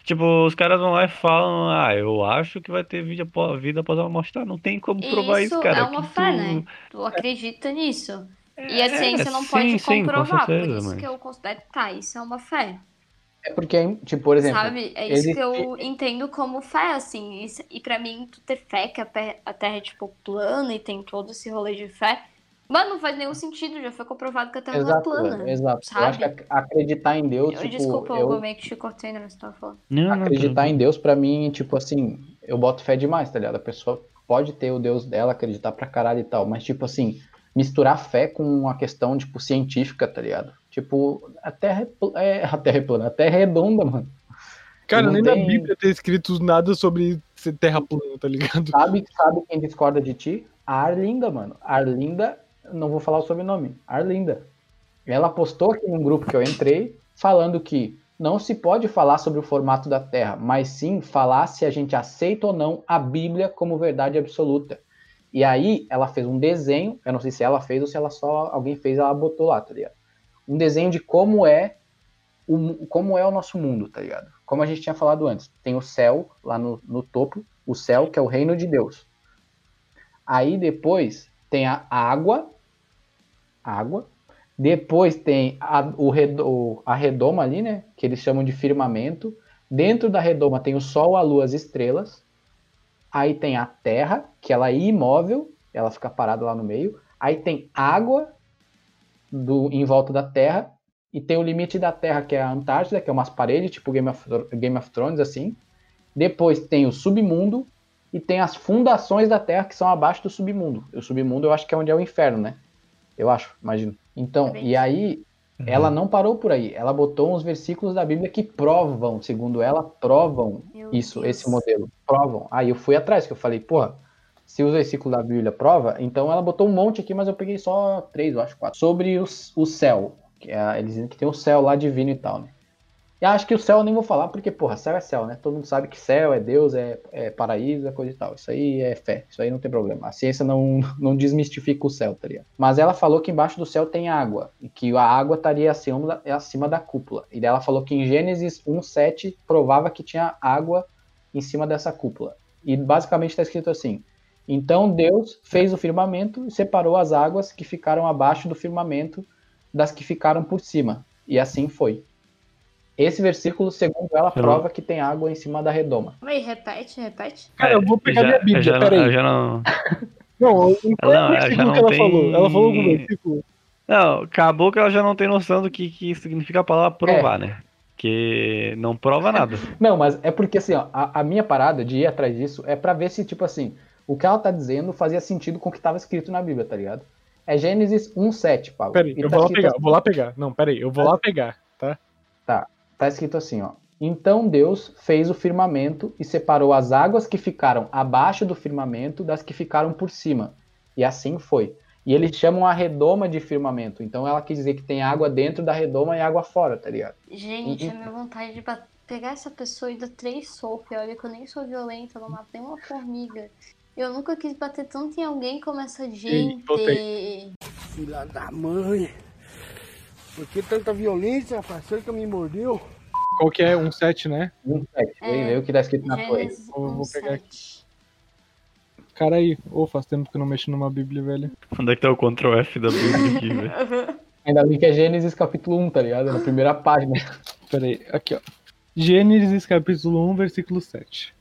Tipo, os caras vão lá e falam, ah, eu acho que vai ter vida após, vida após a morte. Tá, não tem como provar isso, Isso cara. é uma fé, tu- né? Tu acredita nisso. E a É, ciência não sim, pode sim, com comprovar, por certeza, isso mas- que eu considero, tá, isso é uma fé. É porque, tipo, por exemplo. Sabe? É isso existe- que eu entendo como fé, assim. Isso- e pra mim, tu ter fé que a Terra é, tipo, plana e tem todo esse rolê de fé. Mano, não faz nenhum sentido. Já foi comprovado que a Terra Exato, não é plana. exato. Eu Sabe? acho que ac- acreditar em Deus, Eu, tipo, desculpa, eu, eu meio que te cortei, né? Você tava falando. acreditar em Deus, pra mim, tipo assim, eu boto fé demais, tá ligado? A pessoa pode ter o Deus dela, acreditar pra caralho e tal, mas, tipo assim, misturar fé com uma questão, tipo, científica, tá ligado? Tipo, a Terra é, pl- é- a terra é plana, a Terra é redonda, mano. Cara, Não nem tem- na Bíblia tem escrito nada sobre ser terra plana, tá ligado? Sabe, sabe quem discorda de ti? A Arlinda, mano. A Arlinda, não vou falar o sobrenome. Arlinda. Ela postou aqui num grupo que eu entrei, falando que não se pode falar sobre o formato da Terra, mas sim falar se a gente aceita ou não a Bíblia como verdade absoluta. E aí ela fez um desenho, eu não sei se ela fez ou se ela só alguém fez, ela botou lá, tá ligado? Um desenho de como é o, como é o nosso mundo, tá ligado? Como a gente tinha falado antes, tem o céu lá no, no topo, o céu que é o reino de Deus. Aí depois tem a água, água. Depois tem a, o, redo- a redoma ali, né? Que eles chamam de firmamento. Dentro da redoma tem o sol, a lua, as estrelas. Aí tem a terra, que ela é imóvel, ela fica parada lá no meio. Aí tem água do, em volta da terra. E tem o limite da terra, que é a Antártida, que é umas paredes, tipo Game of, Game of Thrones, assim. Depois tem o submundo e tem as fundações da Terra que são abaixo do submundo. O submundo eu acho que é onde é o inferno, né? Eu acho, imagino. Então, e aí ela não parou por aí. Ela botou uns versículos da Bíblia que provam, segundo ela, provam isso, esse modelo. Provam. Aí eu fui atrás, que eu falei, porra, se os versículos da Bíblia prova, então ela botou um monte aqui, mas eu peguei só três, eu acho, quatro. Sobre os, o céu. Que é, eles dizem que tem o céu lá divino e tal, né? E acho que o céu eu nem vou falar, porque, porra, céu é céu, né? Todo mundo sabe que céu é Deus, é, é paraíso, é coisa e tal. Isso aí é fé, isso aí não tem problema. A ciência não, não desmistifica o céu, tá ligado? Mas ela falou que embaixo do céu tem água, e que a água estaria acima da, acima da cúpula. E ela falou que em Gênesis 1,7 provava que tinha água em cima dessa cúpula. E basicamente está escrito assim: Então Deus fez o firmamento e separou as águas que ficaram abaixo do firmamento das que ficaram por cima. E assim foi. Esse versículo, segundo ela, Eu não- prova que tem água em cima da redoma. Aí, repete, repete. Cara, eu vou pegar já, minha Bíblia, não, peraí. eu já não. Não, em qual Não, é o versículo não que ela tem- falou? Ela falou algum versículo? Não, acabou que ela já não tem noção do que, que significa a palavra provar, né? Que não prova nada. Não, mas é porque assim, ó, a, a minha parada de ir atrás disso é pra ver se, tipo assim, o que ela tá dizendo fazia sentido com o que tava escrito na Bíblia, tá ligado? É Gênesis 1,7, Paulo. Peraí, eu tá vou lá pegar, assim- eu vou lá pegar. Não, peraí, eu vou lá pegar, tá? Escrito assim, ó. Então Deus fez o firmamento e separou as águas que ficaram abaixo do firmamento das que ficaram por cima. E assim foi. E eles chamam a redoma de firmamento. Então ela quis dizer que tem água dentro da redoma e água fora, tá ligado? Gente, E- a minha vontade de pegar essa pessoa e dar três socos. Olha que eu nem sou violenta, eu não mato nem uma formiga. Eu nunca quis bater tanto em alguém como essa gente. voltei. Filha da mãe. Por que tanta violência, parceiro que me mordeu? Qual que é? Um 7, né? Um 7. É, Vê o que tá escrito na aí. Gênesis Vou, vou 1:7. pegar aqui. Cara aí, ô, faz tempo que eu não mexo numa bíblia, velho. Onde é que tá o Ctrl F da Bíblia aqui, velho? Ainda bem que é Gênesis capítulo 1, tá ligado? Na primeira página. Pera aí, aqui ó. Gênesis capítulo 1, versículo 7.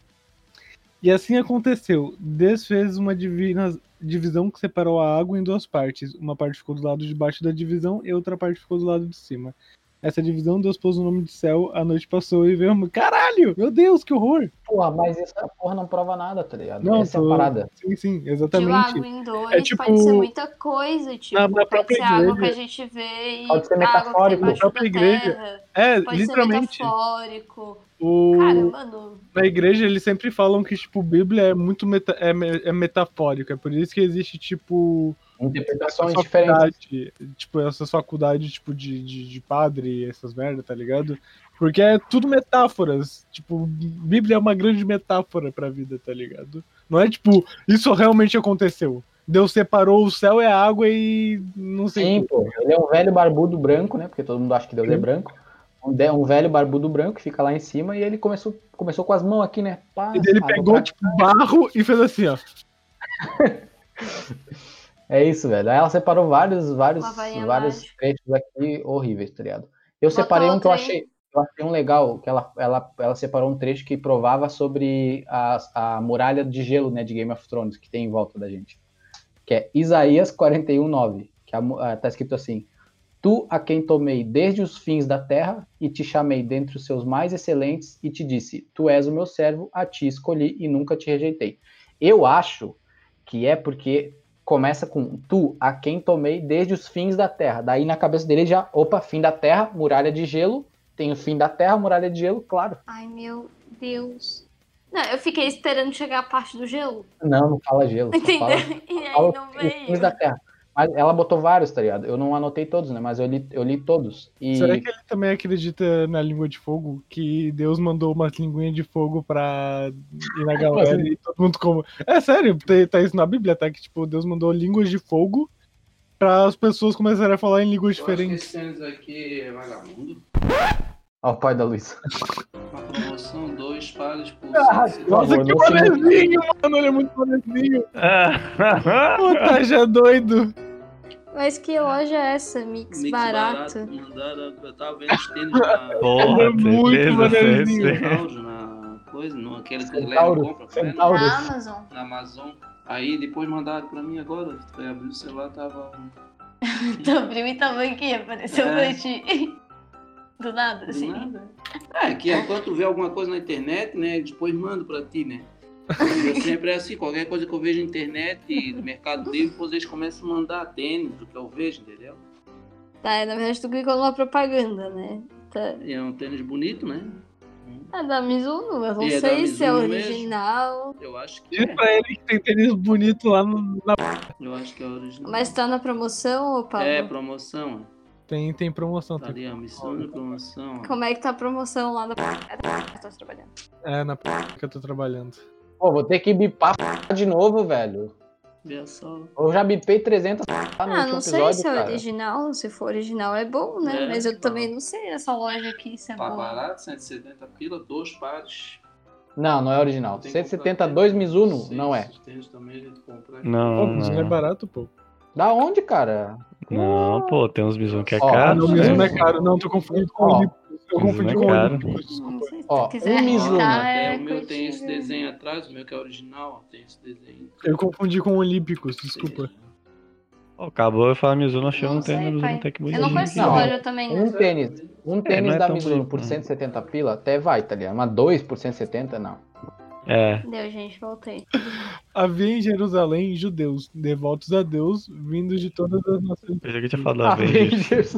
E assim aconteceu. Deus fez uma divina divisão que separou a água em duas partes. Uma parte ficou do lado de baixo da divisão e outra parte ficou do lado de cima. Essa divisão Deus pôs o nome de céu, a noite passou e veio. uma- Caralho! Meu Deus, que horror! Porra, mas essa porra não prova nada, tá ligado? Não, Essa é tô- parada. Sim, sim, De exatamente. água em dois É tipo- pode ser muita coisa, tipo, Na- na pode própria ser água que a igreja- gente vê e Pode ser água que tem metafórico. Na própria igreja. terra. É, Pode literalmente. ser metafórico. O... Cara, mano, Na igreja eles sempre falam que, tipo, Bíblia é muito meta- é, é metafórica. É por isso que existe, tipo. Interpretações essa diferentes. faculdade, Tipo, essas faculdades, tipo, de, de, de padre, essas merda, tá ligado? Porque é tudo metáforas. Tipo, Bíblia é uma grande metáfora pra vida, tá ligado? Não é tipo, isso realmente aconteceu. Deus separou o céu e a água e não sei. Sim, pô. Ele é um velho barbudo branco, né? Porque todo mundo acha que Deus é branco. Um, de- um velho barbudo branco que fica lá em cima e ele começou, começou com as mãos aqui, né? Pá, E ele pegou, pra- tipo, barro e fez assim, ó. É isso, velho. Aí ela separou vários, vários, vários trechos aqui horríveis, tá ligado? Eu Botou separei um que eu achei, eu achei um legal, que ela, ela, ela separou um trecho que provava sobre a, a muralha de gelo, né, de Game of Thrones, que tem em volta da gente. Que é Isaías 41, 9. Que a ah, tá escrito assim: Tu a quem tomei desde os fins da terra e te chamei dentre os seus mais excelentes e te disse: Tu és o meu servo, a ti escolhi e nunca te rejeitei. Eu acho que é porque começa com tu a quem tomei desde os fins da terra. Daí na cabeça dele já, opa, fim da terra, muralha de gelo. Tem o fim da terra, muralha de gelo, claro. ai meu Deus. Não, eu fiquei esperando chegar a parte do gelo. Não, não fala gelo. Entendeu? fala- E aí não fins veio. da terra. Mas ela botou vários, tá ligado? Eu não anotei todos, né? Mas eu li, eu li todos. E Será que ele também acredita na língua de fogo? Que Deus mandou umas linguinhas de fogo pra ir na galera e todo mundo como. É sério, tem- tá isso na Bíblia, tá? Que tipo, Deus mandou línguas de fogo pra as pessoas começarem a falar em línguas diferentes. esse tênis aqui é vagabundo. Ó, o pai da Luiz. Uma promoção, dois pares por Ah, 150. Nossa, que bonezinho, mano, ele é muito bonezinho. Puta, já doido. Mas que loja é essa? Mix, Mix barato. barato, mandaram, eu tava vendo os tênis na... Porra, É muito. Centauro, na coisa, no, aquele que Centauro, compra? Centauro. Na Amazon. na Amazon. Aí depois mandaram pra mim agora, foi abrir o celular, tava... Tu abriu e tava aqui, apareceu É. pra ti. Do nada, Do assim. nada. É, que enquanto tu vê alguma coisa na internet, né, depois mando pra ti, né? Eu sempre é assim, qualquer coisa que eu vejo na internet, no Mercado Livre, depois eles começam a mandar tênis do que eu vejo, entendeu? Tá, na verdade tu clicou numa propaganda, né? Tá. E é um tênis bonito, né? É da Mizuno, eu não E é sei se é Mizuno mesmo. original. Eu acho que Diz é. pra ele que tem tênis bonito lá no- na. Eu acho que é original. Mas tá na promoção, ô Pablo? É, promoção. Tem, tem promoção. Tá ali, a missão de promoção. ó. Como é que tá a promoção lá da. Tô trabalhando. É, na p que eu tô trabalhando. Pô, vou ter que bipar de novo, velho. Eu já bipei 300 no Ah, não sei episódio, se é cara. original. Se for original é bom, né? É, Mas eu bom. também não sei essa loja aqui se é Tá boa. barato, 170 pila, dois pares. Não, não é original. Tem que comprar 172 Mizuno, não é. esses tênis também a gente compra. Não, Pô, não, Mizuno é não. barato, pô. Da onde, cara? Não, pô, tem uns Mizuno que é Ó, Ah, caro. não. Mizuno né? é caro. Não, tô confundindo com Ó, o Olímpicos. Eu Mizuno confundi é com o caro. Olímpicos, Não desculpa. se Ó, um Mizuno. é o meu tem esse desenho atrás, o meu que é original, tem esse desenho. Eu confundi com o Olímpicos, desculpa. Pô, acabou eu falar Mizuno, achei Não um tênis Mizuno. Tech Eu não conheço Não, loja também, Um não. tênis, um tênis não é da Mizuno bonito, por não. 170 pila até vai, tá ligado? Mas 2 por 170, não. É. Deu, gente, voltei. Havia em Jerusalém judeus, devotos a Deus, vindos de todas as nações. Eu já que tinha falado Ah, Avengers.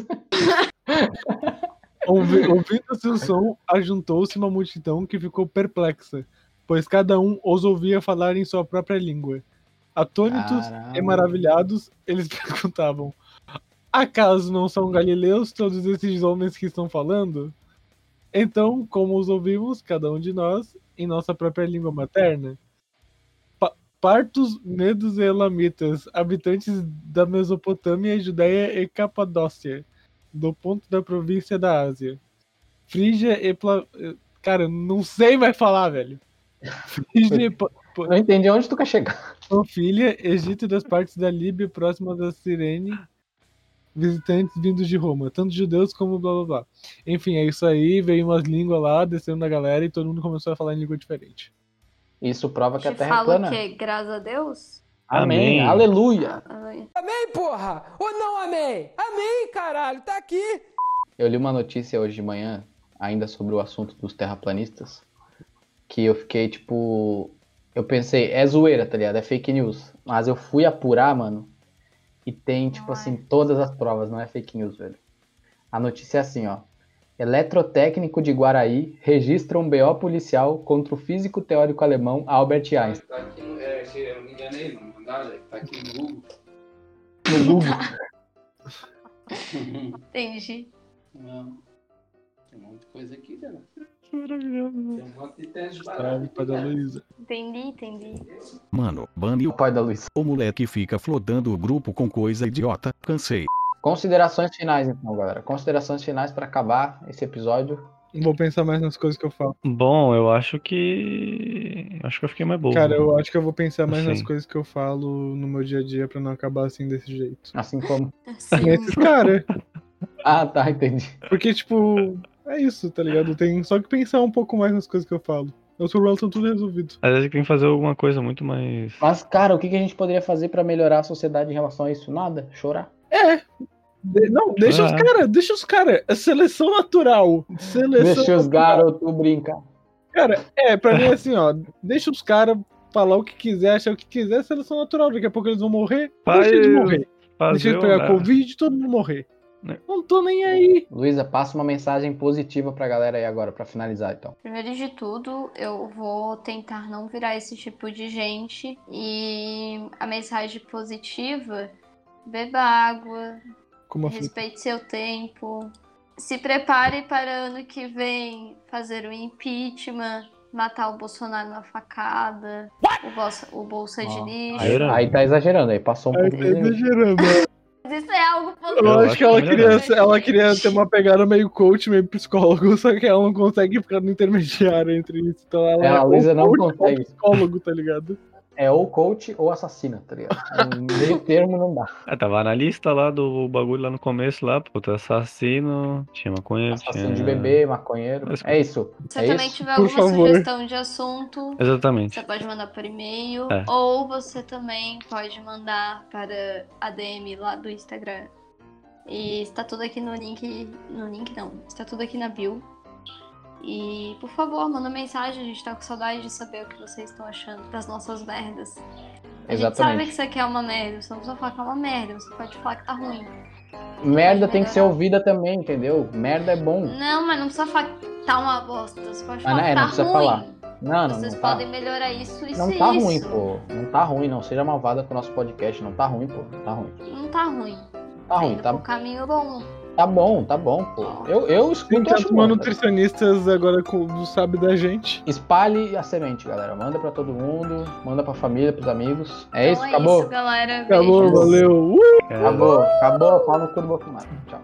Ouvi- Ouvindo seu som, ajuntou-se uma multidão que ficou perplexa, pois cada um os ouvia falar em sua própria língua. Atônitos Caramba. e maravilhados, eles perguntavam: Acaso não são galileus todos esses homens que estão falando? Então, como os ouvimos, cada um de nós, em nossa própria língua materna? Pa- Partos, medos e elamitas, habitantes da Mesopotâmia, Judéia e Capadócia, do ponto da província da Ásia. Frígia e Pla... Cara, não sei mais falar, velho. Frígia e Não entendi onde tu quer chegar. Panfilha, Egito e das partes da Líbia próxima da Cirene, visitantes vindos de Roma, tanto judeus como blá blá blá. Enfim, é isso aí, veio umas línguas lá, descendo na galera e todo mundo começou a falar em língua diferente. Isso prova que a Te Terra é fala plana. o quê? Graças a Deus? Amém. Amém. Aleluia. Amém. Amém, porra! Ou não amei? Amém, caralho, tá aqui! Eu li uma notícia hoje de manhã, ainda sobre o assunto dos terraplanistas, que eu fiquei tipo. Eu pensei, é zoeira, tá ligado? É fake news. Mas eu fui apurar, mano, e tem, tipo assim, todas as provas, não é fake news, velho. A notícia é assim, ó. Eletrotécnico de Guaraí registra um BO policial contra o físico teórico alemão Albert Einstein. Tá aqui no. É, eu não me enganei, não. Nada, tá aqui no Google. No Google. Entendi. Não. Tem um monte de coisa aqui, cara. Maravilhoso. Tem um monte de teste Salve, barato. pai da Luísa. Entendi, entendi. Mano, bane o pai da Luísa. O moleque fica flodando o grupo com coisa idiota. Cansei. Considerações finais, então, galera. Considerações finais pra acabar esse episódio. Vou pensar mais nas coisas que eu falo. Bom, eu acho que. Acho que eu fiquei mais bobo. Cara, eu acho que eu vou pensar mais nas Assim. coisas que eu falo no meu dia a dia pra não acabar assim desse jeito. Assim como. Nesses cara. Ah, tá, entendi. Porque, tipo, é isso, tá ligado? Tem só que pensar um pouco mais nas coisas que eu falo. Eu sou o Relton tudo resolvido. Às vezes tem que fazer alguma coisa muito mais. Mas, cara, o que a gente poderia fazer pra melhorar a sociedade em relação a isso? Nada? Chorar? É. De- não, deixa os Ah. caras, deixa os caras. É seleção natural. Seleção Deixa os garotos brincar. Cara, é, pra mim é assim, ó. Deixa os caras falar o que quiser, achar o que quiser, é seleção natural. Daqui a pouco eles vão morrer. Faz- Deixa eles morrer. Deixa eles pegar o- Covid e todo mundo morrer. Né? Não tô nem aí. Luísa, passa uma mensagem positiva pra galera aí agora, pra finalizar, então. Primeiro de tudo, eu vou tentar não virar esse tipo de gente. E a mensagem positiva: beba água, Como assim? respeite seu tempo, se prepare para ano que vem fazer o impeachment, matar o Bolsonaro na facada, o bolsa, o bolsa de lixo. Aí, aí tá exagerando, aí passou um Aí pouco tá exagerando. Isso é algo positivo. Eu acho que ela queria, ela queria ter uma pegada meio coach, meio psicólogo, só que ela não consegue ficar no intermediário entre isso. Então ela É, a ou Luísa não coach consegue. psicólogo, tá ligado? É ou coach ou assassina, tá ligado? No meio termo não dá. Ah, tava na lista lá do bagulho lá no começo lá, puta, assassino, tinha maconha, Assassino de tinha... bebê, maconheiro. É isso. Se é também isso. tiver Por alguma favor. sugestão de assunto, Exatamente. você pode mandar por e-mail. É. Ou você também pode mandar para a DM lá do Instagram. E está tudo aqui no link. No link não. Está tudo aqui na bio. E por favor, manda mensagem, a gente tá com saudade de saber o que vocês estão achando das nossas merdas. A gente sabe Exatamente. que isso aqui é uma merda, você não precisa falar que é uma merda, você pode falar que tá ruim. Merda tem que ser ouvida também, entendeu? Merda é bom. Não, mas não precisa falar que tá uma bosta, você pode Mas falar não, que é, tá não precisa ruim. falar. Não, não, Vocês não tá. podem melhorar isso, isso Não tá isso. ruim, pô. Não tá ruim, não. Seja malvada com o nosso podcast. Não tá ruim, pô. Não tá ruim. Não tá ruim. Tá ruim, Indo tá, pro caminho bom. Tá bom, tá bom, pô. Eu, eu escuto Enquanto acho bom. nutricionistas agora com- não sabe da gente. Espalhe a semente, galera. Manda pra todo mundo. Manda pra família, pros amigos. É isso? Então é Acabou? isso, galera. Acabou, Beijos. valeu. Uh! Acabou, acabou. Pau no cu do Bolsonaro. Tchau.